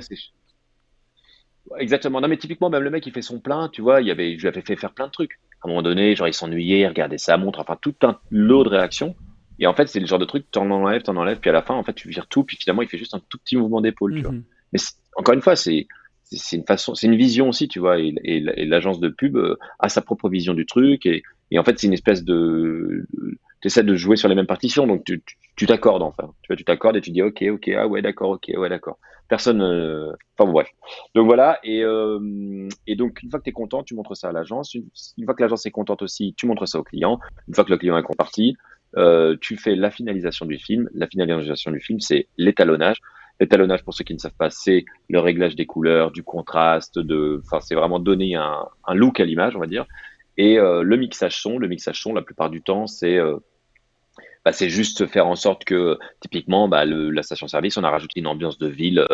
Exactement. Non, mais typiquement, même le mec, il fait son plein, tu vois, il avait, je lui avais fait faire plein de trucs. À un moment donné, genre, il s'ennuyait, il regardait sa montre, enfin, tout un lot de réactions. Et en fait, c'est le genre de truc, t'en enlèves, t'en enlèves, puis à la fin, en fait, tu vires tout, puis finalement, il fait juste un tout petit mouvement d'épaule, tu vois. Mhm. Mais encore une fois, c'est, une façon, c'est une vision aussi, tu vois, et, et, et l'agence de pub euh, a sa propre vision du truc, et, et en fait, c'est une espèce de, tu essaies de jouer sur les mêmes partitions, donc tu tu- tu t'accordes, enfin. Tu vois, tu t'accordes et tu dis, ok, ok, ah ouais, d'accord, ok, ouais, d'accord. Personne, euh, enfin bon, bref. Donc voilà, et, euh, et donc une fois que tu es content, tu montres ça à l'agence. Une, une fois que l'agence est contente aussi, tu montres ça au client. Une fois que le client est comparti, euh, tu fais la finalisation du film. La finalisation du film, c'est l'étalonnage. L'étalonnage, pour ceux qui ne savent pas, c'est le réglage des couleurs, du contraste, de, enfin, c'est vraiment donner un, look à l'image, on va dire. Et euh, le mixage son, le mixage son, la plupart du temps, c'est euh, bah, c'est juste faire en sorte que, typiquement, bah, la station-service, on a rajouté une ambiance de ville.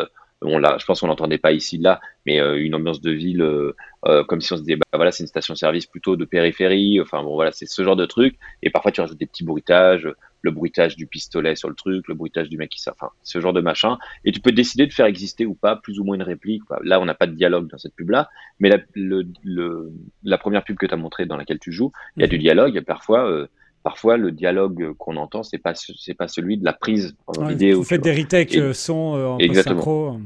on je pense qu'on l'entendait pas ici là, mais une ambiance de ville euh, comme si on se disait, bah voilà, c'est une station-service plutôt de périphérie. Enfin bon, voilà, c'est ce genre de truc. Et parfois, tu rajoutes des petits bruitages, le bruitage du pistolet sur le truc, le bruitage du mec qui enfin, ce genre de machin. Et tu peux décider de faire exister ou pas plus ou moins une réplique. Là, on n'a pas de dialogue dans cette pub-là, mais la, le, le, la première pub que tu as montrée dans laquelle tu joues, il y a du dialogue. Parfois, euh, parfois le dialogue qu'on entend, c'est pas ce- c'est pas celui de la prise en Ouais, vidéo. vous faites des retakes Et- euh, son euh, en Exactement.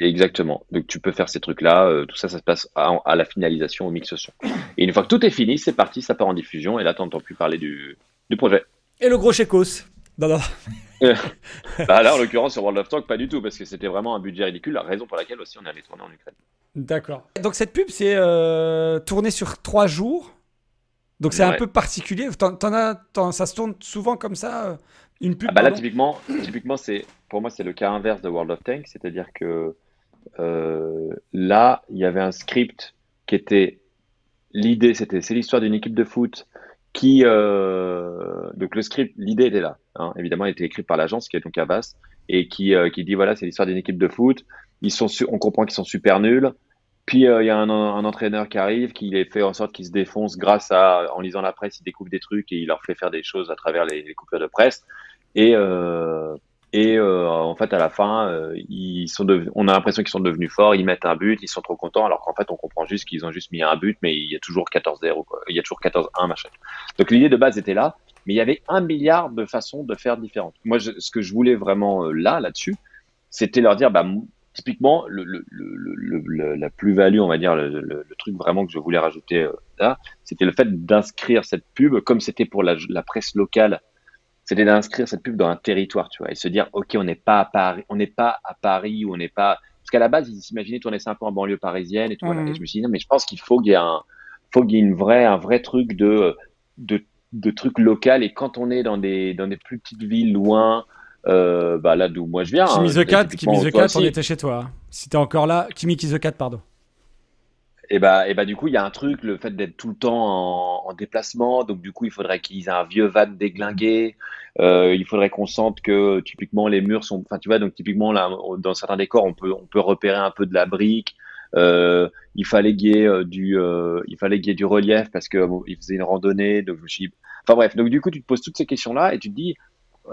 Exactement. Donc tu peux faire ces trucs-là. euh, tout ça, ça se passe à, à la finalisation, au mix son. Et une fois que tout est fini, c'est parti, ça part en diffusion. Et là, t'entends plus parler du, du projet. Et le gros chécos. Non, non. *laughs* Bah, là, en l'occurrence, sur World of Tanks, pas du tout, parce que c'était vraiment un budget ridicule. La raison pour laquelle aussi on est allé tourner en Ukraine. D'accord. Donc cette pub, c'est euh, tourné sur trois jours. Donc c'est un peu particulier. T'en, t'en as, ça se tourne souvent comme ça, euh, une pub. Ah bah là, typiquement, typiquement c'est pour moi, c'est le cas inverse de World of Tanks, c'est-à-dire que là, il y avait un script qui était l'idée, c'était c'est l'histoire d'une équipe de foot qui euh, donc le script, l'idée était là, hein, évidemment, elle était écrite par l'agence qui est donc Avas et qui euh, qui dit voilà, c'est l'histoire d'une équipe de foot, ils sont on comprend qu'ils sont super nuls. Puis euh, il y a un, entraîneur qui arrive, qui les fait en sorte qu'ils se défoncent grâce à, en lisant la presse, il découvre des trucs et il leur fait faire des choses à travers les, les coupures de presse. Et, euh, et euh, en fait, à la fin, euh, ils sont deven- on a l'impression qu'ils sont devenus forts, ils mettent un but, ils sont trop contents, alors qu'en fait, on comprend juste qu'ils ont juste mis un but, mais il y a toujours 14-0, quoi. Il y a toujours 14-1, machin. Donc l'idée de base était là. mais il y avait un milliard de façons de faire différentes. Moi, je- ce que je voulais vraiment euh, là, là-dessus, c'était leur dire, bah, typiquement, le, le, le, la plus-value, on va dire, le truc vraiment que je voulais rajouter euh, là, c'était le fait d'inscrire cette pub, comme c'était pour la, la presse locale, c'était d'inscrire cette pub dans un territoire, tu vois, et se dire, ok, on n'est pas à Paris, on n'est pas à Paris ou on n'est pas, parce qu'à la base, ils s'imaginaient tourner ça un peu en banlieue parisienne et tout. voilà. Et je me suis dit, non, mais je pense qu'il faut qu'il y ait un, faut qu'il y ait une vraie, un vrai truc de, de, de trucs local. Et quand on est dans des, dans des plus petites villes loin, euh, bah là d'où moi je viens. Kimi hein, the Cat, Kimi the Cat, on était chez toi. hein. Si t'es encore là, Kimi the Cat, pardon. Et bah, et bah du coup, il y a un truc, le fait d'être tout le temps en, en déplacement. Donc du coup, il faudrait qu'ils aient un vieux van déglingué. Euh, il faudrait qu'on sente que typiquement les murs sont, enfin tu vois, donc typiquement là, dans certains décors, on peut, on peut repérer un peu de la brique. Euh, il fallait qu'il y ait euh, du, il fallait du relief parce que bon, il faisait une randonnée. Donc je me suis, enfin bref, donc du coup, tu te poses toutes ces questions-là et tu te dis,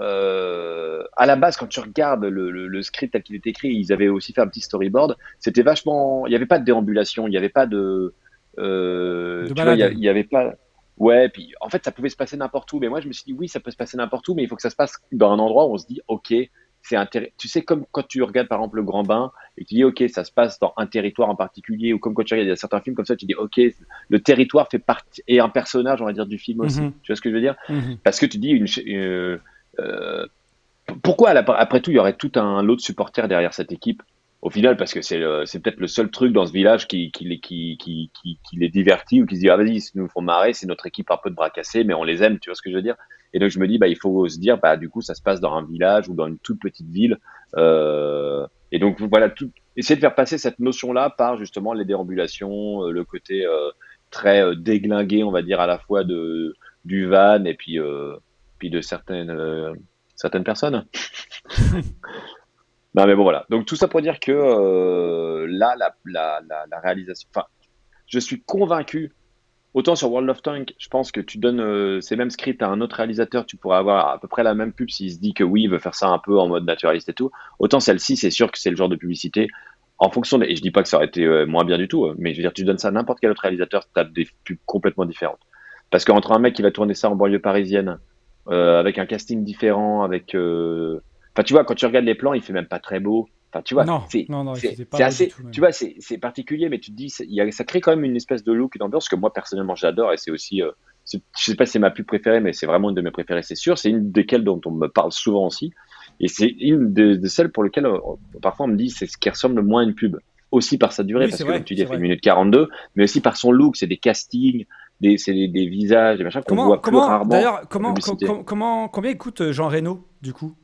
euh, à la base, quand tu regardes le, le, le script tel qu'il est écrit, ils avaient aussi fait un petit storyboard. C'était vachement, il n'y avait pas de déambulation, il n'y avait pas de, euh, De tu vois, il y a- balade. il y avait pas. Ouais, puis en fait, ça pouvait se passer n'importe où. Mais moi, je me suis dit, oui, ça peut se passer n'importe où, mais il faut que ça se passe dans un endroit où on se dit, ok, c'est intéressant. Tu sais, comme quand tu regardes par exemple le Grand Bain et tu dis, ok, ça se passe dans un territoire en particulier, ou comme quand tu regardes il y a certains films comme ça, tu dis, ok, le territoire fait partie et un personnage, on va dire, du film aussi. Mhm. Tu vois ce que je veux dire? Mhm. Parce que tu dis, une, euh, pourquoi à la- après tout, il y aurait tout un lot de supporters derrière cette équipe Au final, parce que c'est peut-être le seul truc dans ce village qui, les- qui, qui, qui, les divertit ou qui se dit, ah vas-y, ils nous font marrer, c'est notre équipe un peu de bras cassés, mais on les aime, tu vois ce que je veux dire? Et donc je me dis, bah, il faut se dire, bah, du coup, ça se passe dans un village ou dans une toute petite ville. Euh, et donc voilà, tout, essayer de faire passer cette notion-là par justement les déambulations, euh, le côté euh, très euh, déglingué, on va dire, à la fois de, du van et puis, euh, puis de certaines, euh, certaines personnes. *laughs* non mais bon voilà. Donc tout ça pour dire que euh, là, la, la, la, réalisation, enfin, je suis convaincu. Autant sur World of Tank, je pense que tu donnes euh, ces mêmes scripts à un autre réalisateur, tu pourrais avoir à peu près la même pub s'il se dit que oui, il veut faire ça un peu en mode naturaliste et tout. Autant celle-ci, c'est sûr que c'est le genre de publicité en fonction des... Et je dis pas que ça aurait été moins bien du tout, mais je veux dire, tu donnes ça à n'importe quel autre réalisateur, tu as des pubs complètement différentes. Parce qu'entre un mec qui va tourner ça en banlieue parisienne, euh, avec un casting différent, avec... euh, Enfin, tu vois, quand tu regardes les plans, il fait même pas très beau. Enfin, tu vois, c'est assez... tout. Tu vois, c'est particulier, mais tu te dis, y a, ça crée quand même une espèce de look, d'ambiance que moi, personnellement, j'adore, et c'est aussi... euh, je sais pas si c'est ma pub préférée, mais c'est vraiment une de mes préférées, c'est sûr. C'est une desquelles dont on me parle souvent aussi. Et c'est une de, de celles pour lesquelles euh, parfois on me dit c'est ce qui ressemble le moins à une pub. Aussi par sa durée, Oui, parce que vrai, comme tu dis, c'est elle fait vrai. 1 minute 42, mais aussi par son look, c'est des castings, des, c'est des, des visages, des machins qu'on Comment, voit plus comment rarement. d'ailleurs, comment, publicité. com- com- comment, combien écoute euh, Jean Reno, du coup,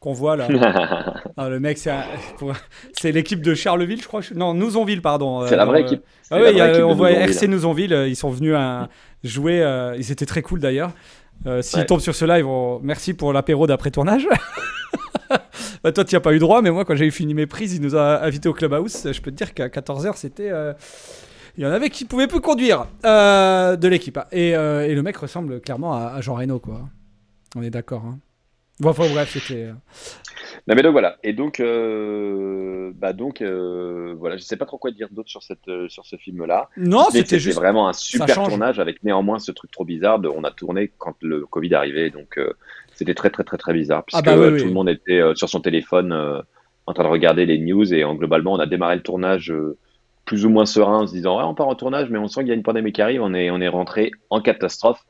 qu'on voit là? *laughs* Ah, Le mec, c'est l'équipe de Charleville, je crois. Non, Nouzonville, pardon. c'est euh, la vraie dans, équipe. C'est Ah la vraie équipe de on voit. RC Nouzonville, euh, ils sont venus à jouer, euh, ils étaient très cool d'ailleurs. Euh, S'ils Ouais. tombent sur ce live, on- merci pour l'apéro d'après-tournage. *laughs* bah, toi, tu n'y as pas eu droit, mais moi, quand j'ai fini mes prises, il nous a invités au Clubhouse. Je peux te dire qu'à 14h, c'était. euh, Il y en avait qui pouvaient plus conduire euh, de l'équipe. Et, euh, et le mec ressemble clairement à, à Jean Reno, quoi. On est d'accord. Hein. Bon, enfin, bref, c'était. euh, Non mais donc voilà. Et donc, euh, bah donc euh, voilà, je sais pas trop quoi dire d'autre sur cette euh, sur ce film-là. Non, c'était juste. vraiment un super tournage avec néanmoins ce truc trop bizarre. De, on a tourné quand le Covid arrivait, donc c'était très très très très bizarre puisque bah oui, oui. tout le monde était sur son téléphone en train de regarder les news et en, globalement on a démarré le tournage plus ou moins serein en se disant ouais, on part en tournage mais on sent qu'il y a une pandémie qui arrive. On est on est rentré en catastrophe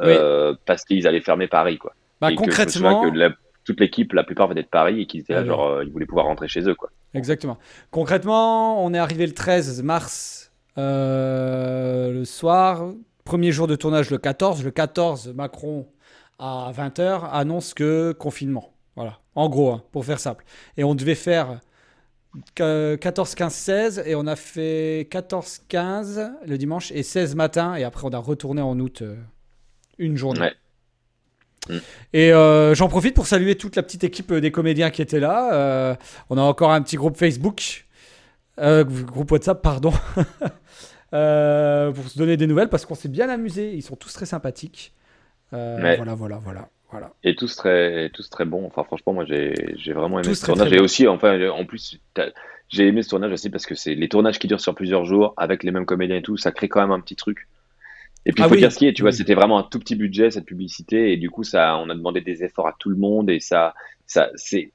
euh, parce qu'ils allaient fermer Paris quoi. Bah, Et que je me concrètement. que la- toute l'équipe, la plupart venaient de Paris et qu'ils étaient là, Ouais, genre, euh, ils voulaient pouvoir rentrer chez eux, quoi. Exactement. Concrètement, on est arrivé le 13 mars euh, le soir. Premier jour de tournage le 14. Le 14, Macron à 20h annonce que confinement. Voilà. En gros, hein, pour faire simple. Et on devait faire 14, 15, 16 et on a fait 14, 15 le dimanche et 16 matin et après on a retourné en août euh, une journée. Ouais. Mm. Et euh, j'en profite pour saluer toute la petite équipe euh, des comédiens qui étaient là. Euh, on a encore un petit groupe Facebook, groupe WhatsApp, pardon, *laughs* pour se donner des nouvelles parce qu'on s'est bien amusé. Ils sont tous très sympathiques. Ouais. Voilà, voilà, voilà, voilà. Et tous très, tous très bons. Enfin, franchement, moi, j'ai, j'ai vraiment aimé Tous ce très, tournage. bons. aussi, enfin, en plus, j'ai aimé ce tournage aussi parce que c'est les tournages qui durent sur plusieurs jours avec les mêmes comédiens et tout. Ça crée quand même un petit truc. Et puis, Ah il faut oui. dire ce qui est, tu vois, c'était vraiment un tout petit budget, cette publicité, et du coup, ça, on a demandé des efforts à tout le monde, et ça, ça, c'est,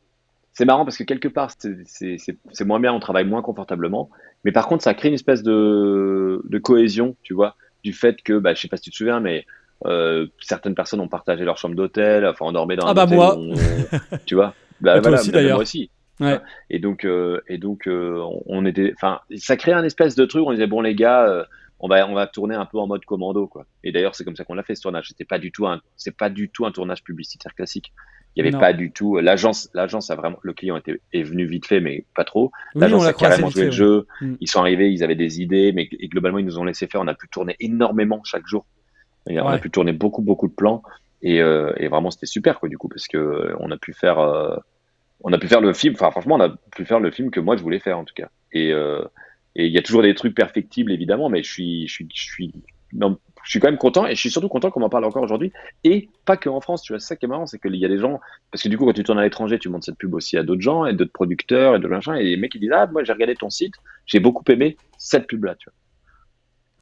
c'est marrant parce que quelque part, c'est moins bien, on travaille moins confortablement, mais par contre, ça crée une espèce de, de cohésion, tu vois, du fait que, bah, je sais pas si tu te souviens, mais euh, certaines personnes ont partagé leur chambre d'hôtel, enfin, on dormait dans un Ah bah, hôtel moi. où on- tu vois, *laughs* bah, voilà, aussi, bah, d'ailleurs. moi aussi. Ouais. Et donc, euh, et donc, euh, on- on était, enfin, ça crée un espèce de truc. On disait bon les gars, on va, on va tourner un peu en mode commando quoi. Et d'ailleurs, c'est comme ça qu'on l'a fait ce tournage. C'était pas du tout un, c'est pas du tout un tournage publicitaire classique. Il y avait Non. pas du tout. L'agence, l'agence a vraiment, le client était, est venu vite fait, mais pas trop. L'agence on a croisé carrément joué le jeu. Mm. Ils sont arrivés, ils avaient des idées, mais et globalement ils nous ont laissé faire. On a pu tourner énormément chaque jour. On a pu tourner beaucoup beaucoup de plans. Et, euh, et vraiment c'était super quoi du coup parce que euh, on a pu faire euh, on a pu faire le film enfin franchement on a pu faire le film que moi je voulais faire en tout cas et et il y a toujours des trucs perfectibles évidemment mais je suis je suis je suis non, je suis quand même content et je suis surtout content qu'on m'en parle encore aujourd'hui et pas que en France tu vois ça qui est marrant c'est qu'il y a des gens parce que du coup quand tu tournes à l'étranger tu montres cette pub aussi à d'autres gens et d'autres producteurs et de machin et les mecs ils disent ah moi j'ai regardé ton site j'ai beaucoup aimé cette pub là tu vois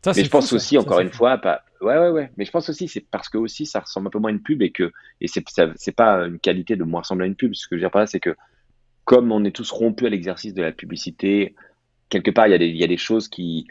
Ça, mais je pense fou, aussi, Ça, encore une fou. fois, pas. Ouais, ouais, ouais. Mais je pense aussi, c'est parce que aussi, ça ressemble un peu moins à une pub et que et c'est pas une qualité de moins ressembler à une pub. Ce que je veux dire par là, c'est que comme on est tous rompus à l'exercice de la publicité, quelque part, il y a des, il y a des choses qui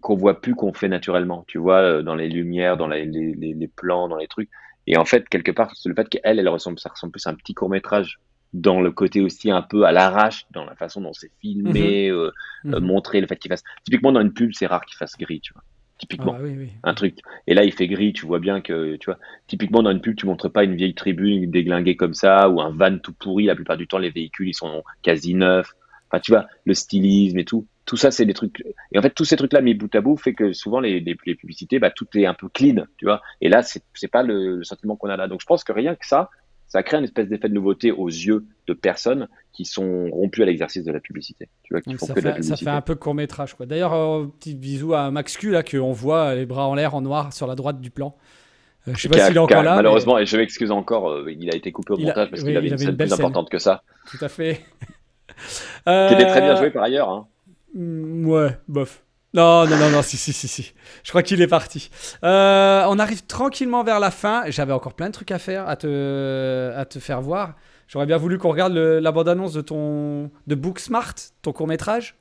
qu'on voit plus qu'on fait naturellement. Tu vois, euh, dans les lumières, dans les, les, les, les plans, dans les trucs. Et en fait, quelque part, c'est le fait qu'elle, elle ressemble, ça ressemble plus à un petit court métrage dans le côté aussi un peu à l'arrache, dans la façon dont c'est filmé, euh, euh, Mhm. montrer le fait qu'il fasse. Typiquement dans une pub, c'est rare qu'il fasse gris, tu vois. Ah Typiquement bah oui, oui. un truc. Et là, il fait gris, tu vois bien que, tu vois, typiquement dans une pub, tu montres pas une vieille tribune déglinguée comme ça, ou un van tout pourri. La plupart du temps, les véhicules, ils sont quasi neufs. Enfin, tu vois, le stylisme et tout. Tout ça, c'est des trucs. Et en fait, tous ces trucs-là mis bout à bout fait que souvent, les, les, les publicités, bah, tout est un peu clean, tu vois. Et là, c'est c'est pas le, le sentiment qu'on a là. Donc, je pense que rien que ça, ça crée une espèce d'effet de nouveauté aux yeux de personnes qui sont rompues à l'exercice de la publicité. Tu vois, qui font ça, que de la fait, ça publicité. fait un peu court métrage quoi. D'ailleurs, euh, petit bisou à Max Q là qu'on voit les bras en l'air en noir sur la droite du plan. Euh, je sais pas s'il est encore là. mais- Malheureusement, et je m'excuse encore, euh, il a été coupé au Il a- montage parce oui, qu'il avait une avait scène une plus scène. importante que ça. Tout à fait. *laughs* Qui était très bien Euh, joué par ailleurs. Hein. Mm, Ouais, bof. Non, non, non, non, si, si, si, si. Je crois qu'il est parti. Euh, on arrive tranquillement vers la fin. J'avais encore plein de trucs à faire, à te, à te faire voir. J'aurais bien voulu qu'on regarde le- la bande-annonce de ton de Booksmart, ton court-métrage.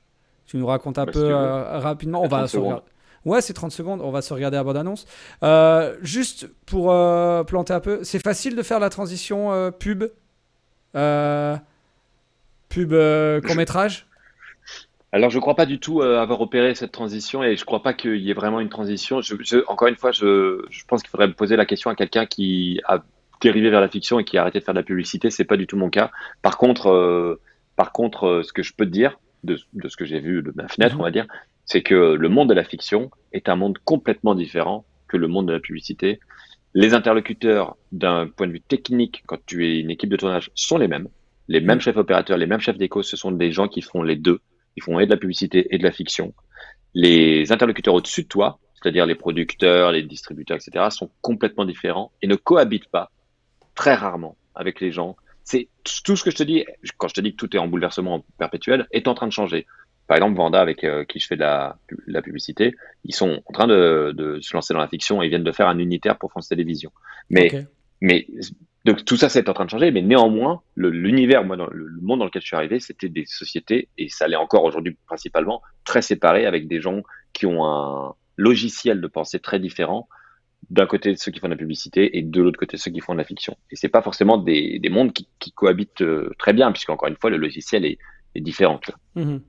Tu nous racontes un Bah, peu euh, rapidement. On va 30 se regarder. Ouais, c'est 30 secondes. On va se regarder la bande-annonce. Euh, juste pour planter un peu, c'est facile de faire la transition pub. Pub court-métrage? Alors, je crois pas du tout euh, avoir opéré cette transition et je crois pas qu'il y ait vraiment une transition. Je, je- encore une fois, je, je pense qu'il faudrait me poser la question à quelqu'un qui a dérivé vers la fiction et qui a arrêté de faire de la publicité. C'est pas du tout mon cas. Par contre, euh, par contre, euh, ce que je peux te dire de, de ce que j'ai vu de ma fenêtre, Mhm. on va dire, c'est que le monde de la fiction est un monde complètement différent que le monde de la publicité. Les interlocuteurs, d'un point de vue technique, quand tu es une équipe de tournage, sont les mêmes. Les mêmes chefs opérateurs, les mêmes chefs d'éco, ce sont des gens qui font les deux. Ils font et de la publicité et de la fiction. Les interlocuteurs au-dessus de toi, c'est-à-dire les producteurs, les distributeurs, etc., sont complètement différents et ne cohabitent pas très rarement avec les gens. C'est tout ce que je te dis, quand je te dis que tout est en bouleversement perpétuel, est en train de changer. Par exemple, Vanda, avec euh, qui je fais de la, de la publicité, ils sont en train de, de se lancer dans la fiction et ils viennent de faire un unitaire pour France Télévisions. Mais mais donc tout ça, c'est en train de changer. Mais néanmoins, le- l'univers, le, le monde dans lequel je suis arrivé, c'était des sociétés, et ça l'est encore aujourd'hui principalement, très séparées avec des gens qui ont un logiciel de pensée très différent. D'un côté, ceux qui font de la publicité, et de l'autre côté, ceux qui font de la fiction. Et c'est pas forcément des, des mondes qui, qui cohabitent euh, très bien, puisqu'encore une fois, le logiciel est, est différent. tu vois. Mhm.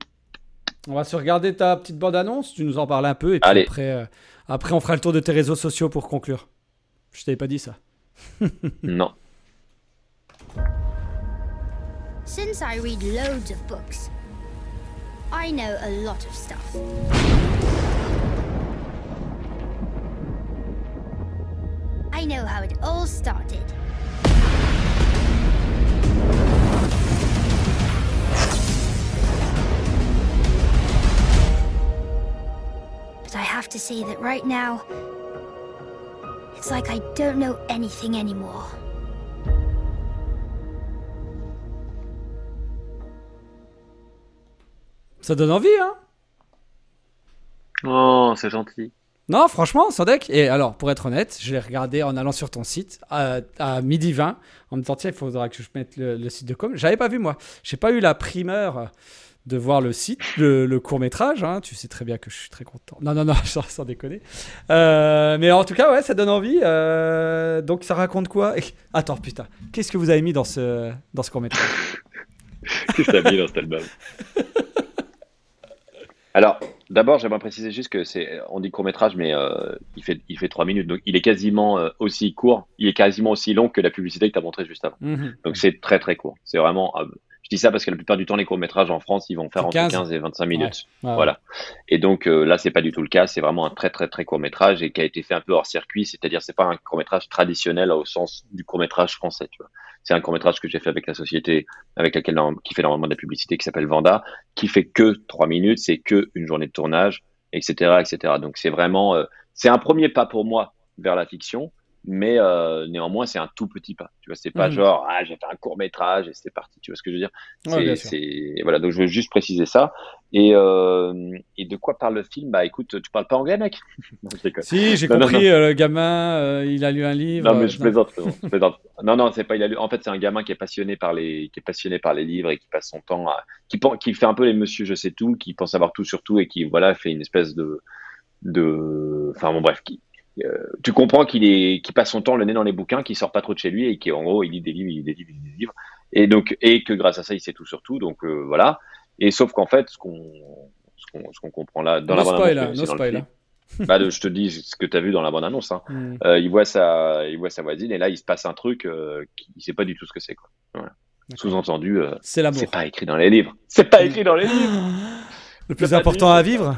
On va se regarder ta petite bande-annonce, tu nous en parles un peu, et puis Allez. après, euh, après on fera le tour de tes réseaux sociaux pour conclure. Je t'avais pas dit ça. *laughs* Non. Since I read loads of books, I know a lot of stuff. I know how it all started. But I have to say that right now, it's like I don't know anything anymore. Ça donne envie, hein Oh, c'est gentil. Non, franchement, Sandek. Et alors, pour être honnête, je l'ai regardé en allant sur ton site à, à midi 20. En me disant, tiens, il faudra que je mette le, le site de com. J'avais pas vu, moi. J'ai pas eu la primeur de voir le site, le, le court métrage. hein. Tu sais très bien que je suis très content. Non, non, non, *laughs* sans, sans déconner. Euh, mais en tout cas, ouais, ça donne envie. Euh, donc, ça raconte quoi? Et- *laughs* Attends, putain. Qu'est-ce que vous avez mis dans ce, dans ce court métrage *laughs* Qu'est-ce que t'as mis dans cet album? Alors, d'abord, j'aimerais préciser juste que c'est, on dit court métrage, mais euh, il fait, il fait trois minutes, donc il est quasiment euh, aussi court, il est quasiment aussi long que la publicité que tu as montrée juste avant. Mhm. Donc c'est très très court. C'est vraiment, euh, je dis ça parce que la plupart du temps, les courts métrages en France, ils vont faire entre 15. 15 et 25 minutes. Ouais, ouais. Voilà. Et donc euh, là, c'est pas du tout le cas. C'est vraiment un très très très court métrage et qui a été fait un peu hors circuit. C'est-à-dire, c'est pas un court métrage traditionnel au sens du court métrage français. Tu vois. C'est un court métrage que j'ai fait avec la société avec laquelle qui fait normalement de la publicité, qui s'appelle Vanda, qui fait que trois minutes. C'est que une journée de tournage, etc., etc. Donc c'est vraiment, euh, c'est un premier pas pour moi vers la fiction. Mais euh, néanmoins, c'est un tout petit pas. Tu vois, c'est pas Mhm. genre ah j'ai fait un court métrage et c'est parti. Tu vois ce que je veux dire? Ouais, c'est, voilà, donc je veux juste préciser ça. Et, euh, et de quoi parle le film? Bah écoute, tu parles pas anglais, mec *laughs* Non. Si, j'ai Non, non, compris, euh, le gamin, il a lu un livre. Non, mais je plaisante. je. Non, non, c'est pas. Il a lu. En fait, c'est un gamin qui est passionné par les, qui est passionné par les livres et qui passe son temps à, qui, qui fait un peu les Monsieur Je sais tout, qui pense savoir tout sur tout et qui voilà fait une espèce de, de, enfin bon bref, qui, tu comprends qu'il est, qui passe son temps le nez dans les bouquins, qui sort pas trop de chez lui et qui en gros il lit des livres, il lit des livres, il lit des livres, et donc et que grâce à ça il sait tout sur tout, donc euh, voilà. Et sauf qu'en fait, ce qu'on, ce qu'on, ce qu'on comprend là dans no la bande annonce, no bah, de- je te dis ce que tu as vu dans la bande annonce. Hein. Mhm. Euh, il voit sa, il voit sa voisine et là il se passe un truc euh, qui il sait pas du tout ce que c'est quoi. Voilà. Sous-entendu, euh, C'est l'amour. c'est pas écrit dans les livres. C'est pas écrit dans les livres. Le plus important à vivre,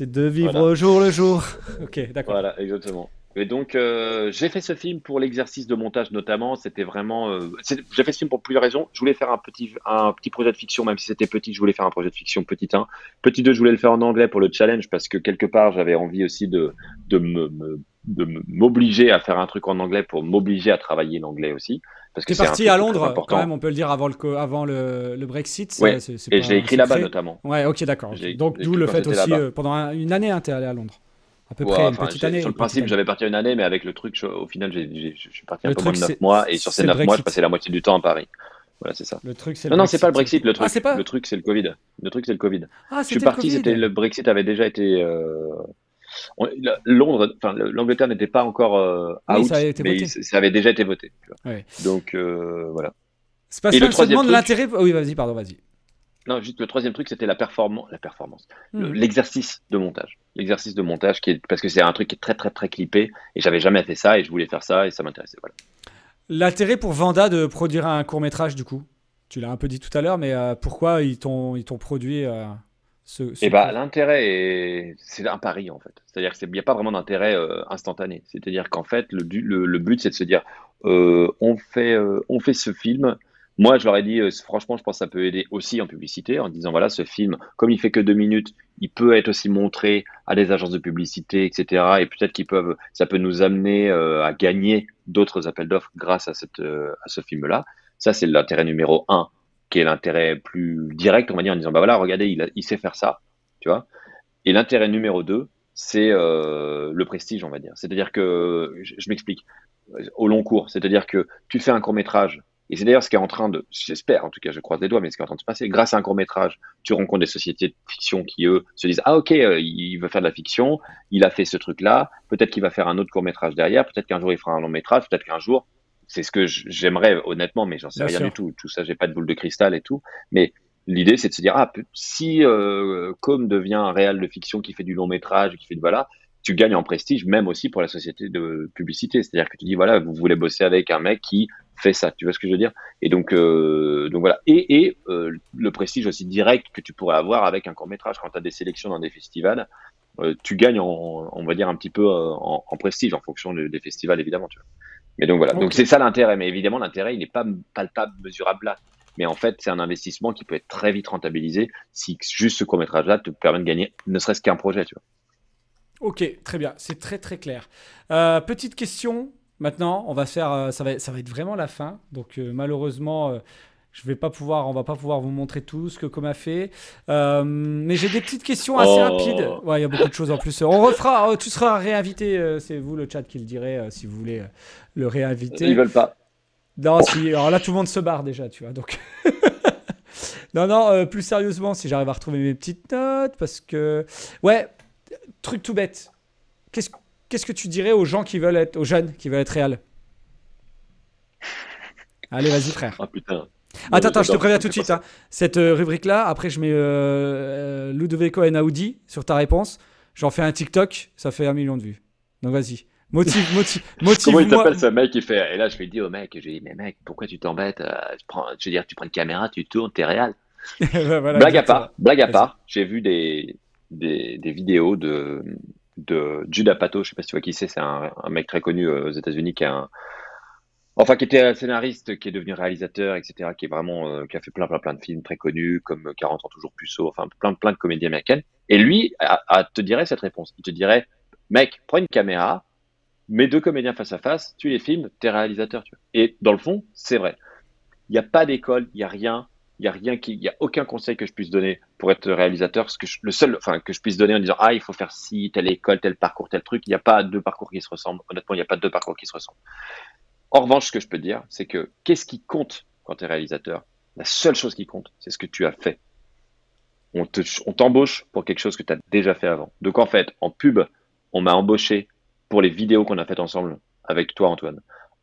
c'est de vivre Voilà. au jour le jour. *laughs* Ok, d'accord. Voilà, exactement. Et donc euh, j'ai fait ce film pour l'exercice de montage notamment. C'était vraiment, euh, j'ai fait ce film pour plusieurs raisons. Je voulais faire un petit, un petit projet de fiction, même si c'était petit. Je voulais faire un projet de fiction petit 1. Petit 2, je voulais le faire en anglais pour le challenge parce que quelque part j'avais envie aussi de, de me, me- de me- m'obliger à faire un truc en anglais pour m'obliger à travailler l'anglais aussi. Parce que T'es c'est parti à est Londres, quand même, on peut le dire, avant le, co- avant le, le Brexit. Ouais, c'est- c'est Et j'ai écrit là-bas notamment. Ouais, ok, d'accord. Donc, d'où le fait aussi, euh, pendant un- une année, hein, t'es allé à Londres. À peu Ouais, près, une petite année. Sur le principe, j'avais parti une année, mais avec le truc, je- au final, je suis parti un Le peu moins de truc, 9 c'est- mois, et sur ces c'est 9 mois, je passais la moitié du temps à Paris. Voilà, c'est ça. Le truc, c'est Non, non, c'est pas le Brexit, le truc. Ah, pas Le truc, c'est le Covid. Le truc, c'est le Covid. Ah, Je suis parti, le c'était le Brexit avait déjà été. euh, on- Londres, enfin, le- l'Angleterre n'était pas encore euh, Oui, out, ça avait mais il- ça avait déjà été voté. tu vois. Ouais. Donc euh, voilà. C'est pas Et ça, le troisième demande truc- l'intérêt. oh Oui, vas-y, pardon, vas-y. Non, juste le troisième truc, c'était la performance, la performance, Hmm. l'exercice de montage, l'exercice de montage qui est parce que c'est un truc qui est très très très clippé et j'avais jamais fait ça et je voulais faire ça et ça m'intéressait. Voilà. L'intérêt pour Vanda de produire un court métrage, du coup? Tu l'as un peu dit tout à l'heure, mais euh, pourquoi ils t'ont ils t'ont produit euh, ce, ce Et bah court- l'intérêt est c'est un pari en fait. C'est-à-dire qu'il n'y a pas vraiment d'intérêt euh, instantané. C'est-à-dire qu'en fait le, du- le, le but c'est de se dire euh, on fait euh, on fait ce film. Moi je leur ai dit franchement je pense que ça peut aider aussi en publicité en disant voilà ce film comme il fait que deux minutes il peut être aussi montré à des agences de publicité etc. Et peut-être qu'ils peuvent ça peut nous amener à gagner d'autres appels d'offres grâce à cette à ce film là. Ça c'est l'intérêt numéro un qui est l'intérêt plus direct on va dire en disant bah voilà regardez il, sait faire ça tu vois. Et l'intérêt numéro deux, c'est euh, le prestige, on va dire. C'est-à-dire que, je, je m'explique, au long cours, c'est-à-dire que tu fais un court métrage, et c'est d'ailleurs ce qui est en train de, j'espère, en tout cas, je croise les doigts, mais ce qui est en train de se passer, grâce à un court métrage, tu rencontres des sociétés de fiction qui, eux, se disent, ah ok, euh, il veut faire de la fiction, il a fait ce truc-là, peut-être qu'il va faire un autre court métrage derrière, peut-être qu'un jour il fera un long métrage, peut-être qu'un jour, c'est ce que j'aimerais honnêtement, mais j'en sais Bien rien sûr. du tout. Tout ça, j'ai pas de boule de cristal et tout. Mais l'idée, c'est de se dire, ah, si euh, Com devient un réal de fiction qui fait du long métrage, qui fait de voilà, tu gagnes en prestige, même aussi pour la société de publicité. C'est-à-dire que tu dis, voilà, vous voulez bosser avec un mec qui fait ça. Tu vois ce que je veux dire? Et donc, euh, donc voilà. Et, et euh, le prestige aussi direct que tu pourrais avoir avec un court métrage quand tu as des sélections dans des festivals. euh, tu gagnes, en, on va dire, un petit peu euh, en, en prestige en fonction de- des festivals, évidemment. Tu vois. Mais donc voilà. Donc c'est ça l'intérêt. Mais évidemment, l'intérêt, il n'est pas palpable, mesurable là. Mais en fait, c'est un investissement qui peut être très vite rentabilisé si juste ce court-métrage-là te permet de gagner ne serait-ce qu'un projet, tu vois. Ok, très bien, c'est très très clair. Euh, petite question, maintenant, on va faire, euh, ça va, ça va être vraiment la fin, donc euh, malheureusement, euh, Je vais pas pouvoir, on va pas pouvoir vous montrer tout ce que Com a fait. Euh, mais j'ai des petites questions assez Oh. rapides. Ouais, il y a beaucoup de choses en plus. On refera. oh, tu seras réinvité. euh, c'est vous le chat qui le dirait euh, si vous voulez le réinviter. Ils veulent pas. Non, si. Alors là, tout le monde se barre déjà, tu vois. Donc. *laughs* non, non. euh, plus sérieusement, si j'arrive à retrouver mes petites notes, parce que ouais, truc tout bête. Qu'est-ce qu'est-ce que tu dirais aux gens qui veulent être, aux jeunes qui veulent être réels? Allez, vas-y, frère. Ah putain. Attends, attends, je te préviens tout de suite. hein. Cette euh, rubrique-là, après, je mets euh, euh, Ludovico et Audi sur ta réponse. J'en fais un TikTok, ça fait un million de vues. Donc vas-y. Motive, *laughs* motive, Comment il t'appelle ce mec? Il fait Et là, je lui dis au mec, je lui dis, mais mec, pourquoi tu t'embêtes euh, Je veux dire, tu prends une caméra, tu tournes, t'es réel. *laughs* Voilà, blague à part, blague à part, j'ai vu des, des, des vidéos de, de Judah Pato, je sais pas si tu vois qui c'est, c'est un, un mec très connu aux États-Unis qui est un, enfin qui était scénariste, qui est devenu réalisateur, etc., qui est vraiment, euh, qui a fait plein plein plein de films très connus, comme 40 ans toujours puceau, enfin plein plein de comédies américaines. Et lui, à, te dirait cette réponse. Il te dirait, mec, prends une caméra, mets deux comédiens face à face, tu les filmes, t'es réalisateur, tu vois. Et dans le fond, c'est vrai. Il n'y a pas d'école, il n'y a rien, il y a rien qui, il y a aucun conseil que je puisse donner pour être réalisateur. Ce que le seul, enfin, que je puisse donner en disant, ah, il faut faire ci, telle école, tel parcours, tel truc. Il n'y a pas deux parcours qui se ressemblent. Honnêtement, il n'y a pas deux parcours qui se ressemblent. En revanche, ce que je peux dire, c'est que qu'est-ce qui compte quand tu es réalisateur? La seule chose qui compte, c'est ce que tu as fait. On te, on t'embauche pour quelque chose que tu as déjà fait avant. Donc, en fait, en pub, on m'a embauché pour les vidéos qu'on a faites ensemble avec toi, Antoine.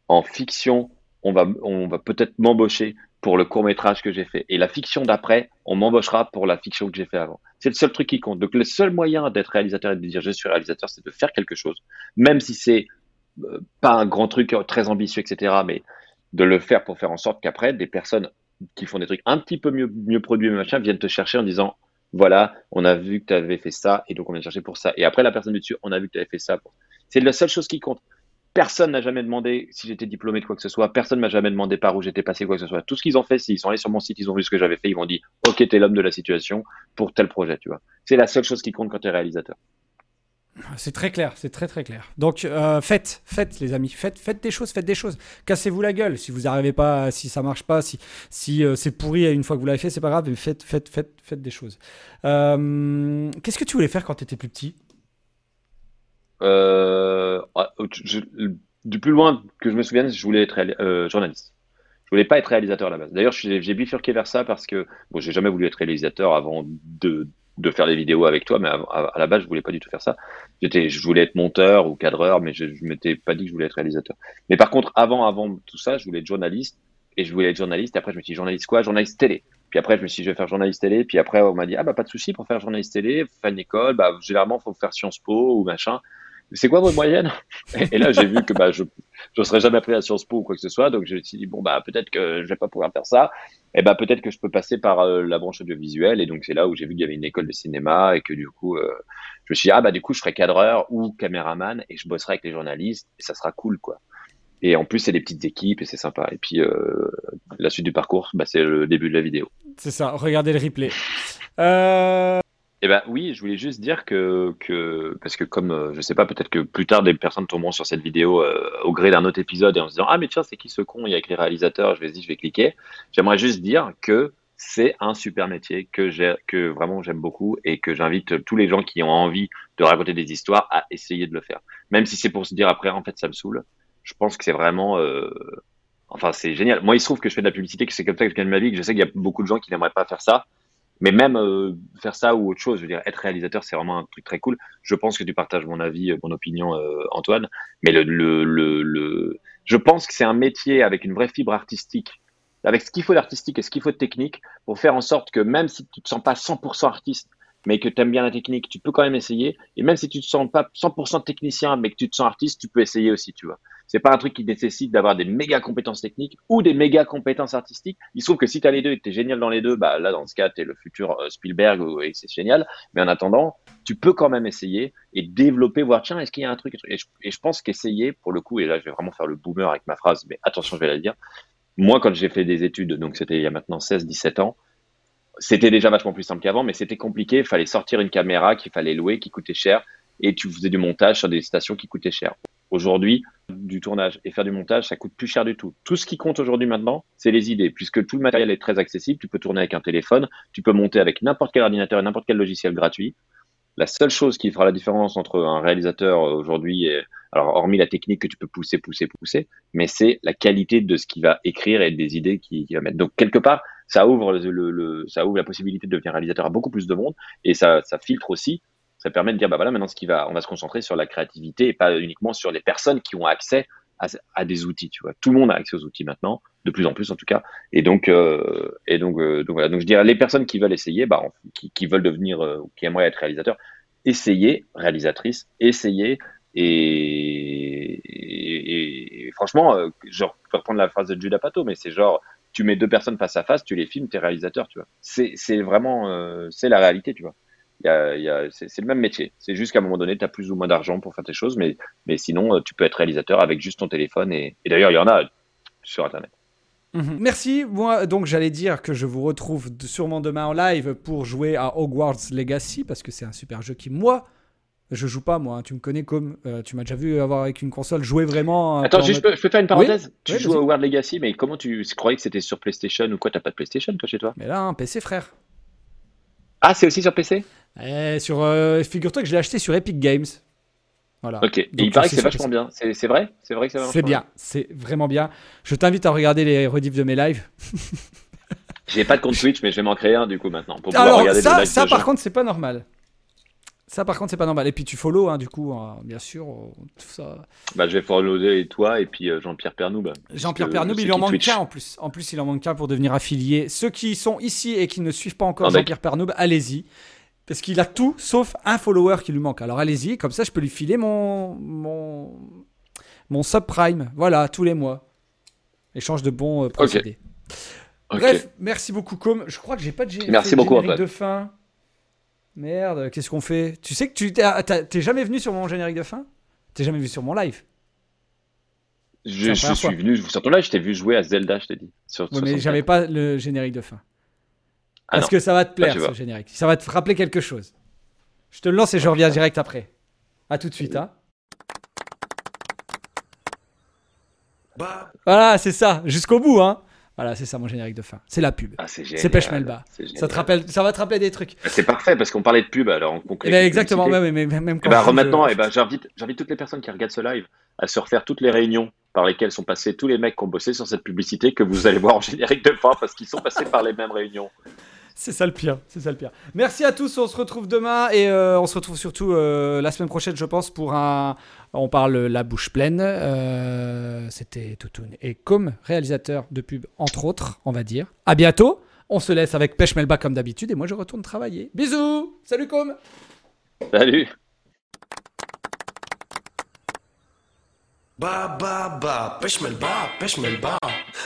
En fiction, on va, on va peut-être m'embaucher pour le court métrage que j'ai fait. Et la fiction d'après, on m'embauchera pour la fiction que j'ai fait avant. C'est le seul truc qui compte. Donc le seul moyen d'être réalisateur et de dire je suis réalisateur, c'est de faire quelque chose, même si c'est pas un grand truc très ambitieux, etc. Mais de le faire pour faire en sorte qu'après, des personnes qui font des trucs un petit peu mieux, mieux produits, machin, viennent te chercher en disant voilà, on a vu que tu avais fait ça et donc on vient te chercher pour ça. Et après, la personne du dessus, on a vu que tu avais fait ça. C'est la seule chose qui compte. Personne n'a jamais demandé si j'étais diplômé de quoi que ce soit. Personne m'a jamais demandé par où j'étais passé, quoi que ce soit. Tout ce qu'ils ont fait, s'ils sont allés sur mon site, ils ont vu ce que j'avais fait, ils m'ont dit, OK, t'es l'homme de la situation pour tel projet, tu vois. C'est la seule chose qui compte quand t'es réalisateur. C'est très clair, c'est très très clair. Donc euh, faites, faites les amis, faites, faites des choses, faites des choses. Cassez-vous la gueule si vous n'arrivez pas, si ça marche pas, si, si euh, c'est pourri une fois que vous l'avez fait, c'est pas grave, mais faites, faites, faites, faites des choses. Euh, Qu'est-ce que tu voulais faire quand tu étais plus petit? Ah, du plus loin que je me souvienne, je voulais être journaliste. Je voulais pas être réalisateur à la base. D'ailleurs, j'ai bifurqué vers ça parce que bon, j'ai jamais voulu être réalisateur avant de, de faire des vidéos avec toi, mais à, la base, je voulais pas du tout faire ça. J'étais, je voulais être monteur ou cadreur, mais je, je m'étais pas dit que je voulais être réalisateur. Mais par contre, avant, avant tout ça, je voulais être journaliste et je voulais être journaliste. Et après, je me suis dit journaliste quoi? Journaliste télé. Puis après, je me suis dit, je vais faire journaliste télé. Puis après, on m'a dit, ah bah pas de souci pour faire journaliste télé, faut faire une école. Bah généralement, faut faire Sciences Po ou machin. C'est quoi votre moyenne et, là, j'ai vu que bah je je serais jamais pris à Sciences Po ou quoi que ce soit. Donc je me suis dit bon bah peut-être que je vais pas pouvoir faire ça. Et bah peut-être que je peux passer par euh, la branche audiovisuelle. Et donc c'est là où j'ai vu qu'il y avait une école de cinéma et que du coup, euh, je me suis dit ah bah du coup je serai cadreur ou caméraman et je bosserai avec les journalistes et ça sera cool quoi. Et en plus, c'est des petites équipes et c'est sympa. Et puis, euh, la suite du parcours, bah, c'est le début de la vidéo. C'est ça, regardez le replay. Eh ben oui, je voulais juste dire que, que parce que comme euh, je sais pas, peut-être que plus tard des personnes tomberont sur cette vidéo euh, au gré d'un autre épisode et en se disant ah mais tiens c'est qui ce con il y a avec les réalisateurs, je vais je vais cliquer. J'aimerais juste dire que c'est un super métier que j'ai que vraiment j'aime beaucoup et que j'invite tous les gens qui ont envie de raconter des histoires à essayer de le faire. Même si c'est pour se dire après en fait ça me saoule. Je pense que c'est vraiment euh, enfin c'est génial. Moi il se trouve que je fais de la publicité, que c'est comme ça que je gagne ma vie, que je sais qu'il y a beaucoup de gens qui n'aimeraient pas faire ça. Mais même euh, faire ça ou autre chose, je veux dire, être réalisateur, c'est vraiment un truc très cool. Je pense que tu partages mon avis, euh, mon opinion, euh, Antoine. Mais le, le, le, je pense que c'est un métier avec une vraie fibre artistique, avec ce qu'il faut d'artistique et ce qu'il faut de technique, pour faire en sorte que même si tu te sens pas 100% artiste, mais que tu aimes bien la technique, tu peux quand même essayer. Et même si tu te sens pas 100% technicien, mais que tu te sens artiste, tu peux essayer aussi, tu vois. C'est pas un truc qui nécessite d'avoir des méga compétences techniques ou des méga compétences artistiques. Il se trouve que si tu as les deux et que tu es génial dans les deux, bah là, dans ce cas, tu es le futur euh, Spielberg et c'est génial. Mais en attendant, tu peux quand même essayer et développer, voir, tiens, est-ce qu'il y a un truc Et je, et je pense qu'essayer, pour le coup, et là, je vais vraiment faire le boomer avec ma phrase, mais attention, je vais la dire. Moi, quand j'ai fait des études, donc c'était il y a maintenant 16, 17 ans, c'était déjà vachement plus simple qu'avant, mais c'était compliqué. Il fallait sortir une caméra qu'il fallait louer, qui coûtait cher. Et tu faisais du montage sur des stations qui coûtaient cher. Aujourd'hui, du tournage et faire du montage, ça coûte plus cher du tout. Tout ce qui compte aujourd'hui maintenant, c'est les idées, puisque tout le matériel est très accessible. Tu peux tourner avec un téléphone, tu peux monter avec n'importe quel ordinateur et n'importe quel logiciel gratuit. La seule chose qui fera la différence entre un réalisateur aujourd'hui alors hormis la technique que tu peux pousser, pousser, pousser, mais c'est la qualité de ce qu'il va écrire et des idées qu'il va mettre. Donc quelque part, ça ouvre ça ouvre la possibilité de devenir réalisateur à beaucoup plus de monde et ça, ça filtre aussi ça permet de dire, bah voilà, maintenant, ce qui va, on va se concentrer sur la créativité et pas uniquement sur les personnes qui ont accès à, des outils, tu vois. Tout le monde a accès aux outils maintenant, de plus en plus en tout cas. Et donc, euh, et donc, euh, donc voilà. Donc je dirais, les personnes qui veulent essayer, bah, qui, qui veulent devenir, euh, qui aimeraient être réalisateurs, essayez, réalisatrice, essayez. Et, et, et, franchement, euh, genre, je reprendre la phrase de Judah Pato, mais c'est genre, tu mets deux personnes face à face, tu les filmes, t'es réalisateur, tu vois. C'est vraiment, euh, c'est la réalité, tu vois. Y a, y a, c'est le même métier. C'est juste qu'à un moment donné, tu as plus ou moins d'argent pour faire tes choses, mais, mais sinon, euh, tu peux être réalisateur avec juste ton téléphone. Et, et d'ailleurs, il y en a sur Internet. Mmh. Merci. Moi, donc, j'allais dire que je vous retrouve sûrement demain en live pour jouer à Hogwarts Legacy, parce que c'est un super jeu qui, moi, je joue pas, moi. Hein. Tu me connais comme. Euh, tu m'as déjà vu avoir avec une console jouer vraiment. Attends, juste, je, peux, je, peux, faire une parenthèse? Oui tu oui, joues à Hogwarts Legacy, mais comment tu croyais que c'était sur PlayStation ou quoi? T'as pas de PlayStation, toi, chez toi? Mais là, un PC, frère. Ah, c'est aussi sur PC Eh, sur, euh, Figure-toi que je l'ai acheté sur Epic Games. Voilà. Ok, et il paraît que c'est vachement bien. C'est vrai? C'est vrai que c'est C'est bien, c'est vraiment bien. Je t'invite à regarder les rediffs de mes lives. *laughs* J'ai pas de compte Twitch, mais je vais m'en créer un du coup maintenant. Pour Alors, regarder ça, les ça de par gens. contre, c'est pas normal. Ça, par contre, c'est pas normal. Et puis, tu follow, hein, du coup, hein, bien sûr. Tout ça. Bah, je vais follower toi et puis euh, Jean-Pierre Pernoub. Jean-Pierre c'est il en manque qu'un en plus. En plus, il en manque qu'un pour devenir affilié. Ceux qui sont ici et qui ne suivent pas encore Ah. Jean-Pierre Pernoub, allez-y. Parce qu'il a tout sauf un follower qui lui manque. Alors allez-y, comme ça je peux lui filer mon, mon, mon subprime. Voilà, tous les mois. Échange de bons euh, procédés. Bref, merci beaucoup, Com. Je crois que j'ai pas de Merci beaucoup, générique de fin. Merde, qu'est-ce qu'on fait? Tu sais que tu t'es ah, t'es jamais venu sur mon générique de fin? T'es jamais venu sur mon live? Je, suis fois. venu sur ton live, je t'ai vu jouer à Zelda, je t'ai dit. Sur, Ouais, mais 64. j'avais pas le générique de fin. Ah Parce que ça va te plaire tu ce générique. Ça va te rappeler quelque chose. Je te le lance et je reviens direct après. À tout de suite. Hein. Voilà, c'est ça. Jusqu'au bout. Hein. Voilà, c'est ça mon générique de fin. C'est la pub. Ah, c'est génial. C'est Pêche Melba. C'est Ça, te rappelle, ça va te rappeler des trucs. C'est parfait parce qu'on parlait de pub alors on conclut. Eh ben, exactement. mais- même Eh quand ben, je- maintenant, eh ben, j'invite, j'invite toutes les personnes qui regardent ce live à se refaire toutes les réunions par lesquelles sont passés tous les mecs qui ont bossé sur cette publicité que vous allez voir en générique de fin parce qu'ils sont passés par les mêmes réunions. C'est ça le pire, c'est ça. Merci à tous, on se retrouve demain et euh, on se retrouve surtout euh, la semaine prochaine, je pense, pour un. On parle la bouche pleine. Euh, c'était Toutoun et comme réalisateur de pub, entre autres, on va dire. À bientôt. On se laisse avec Pêche Melba comme d'habitude et moi je retourne travailler. Bisous. Salut Com. Salut. Ba ba ba, Pêche Melba, Pêche Melba.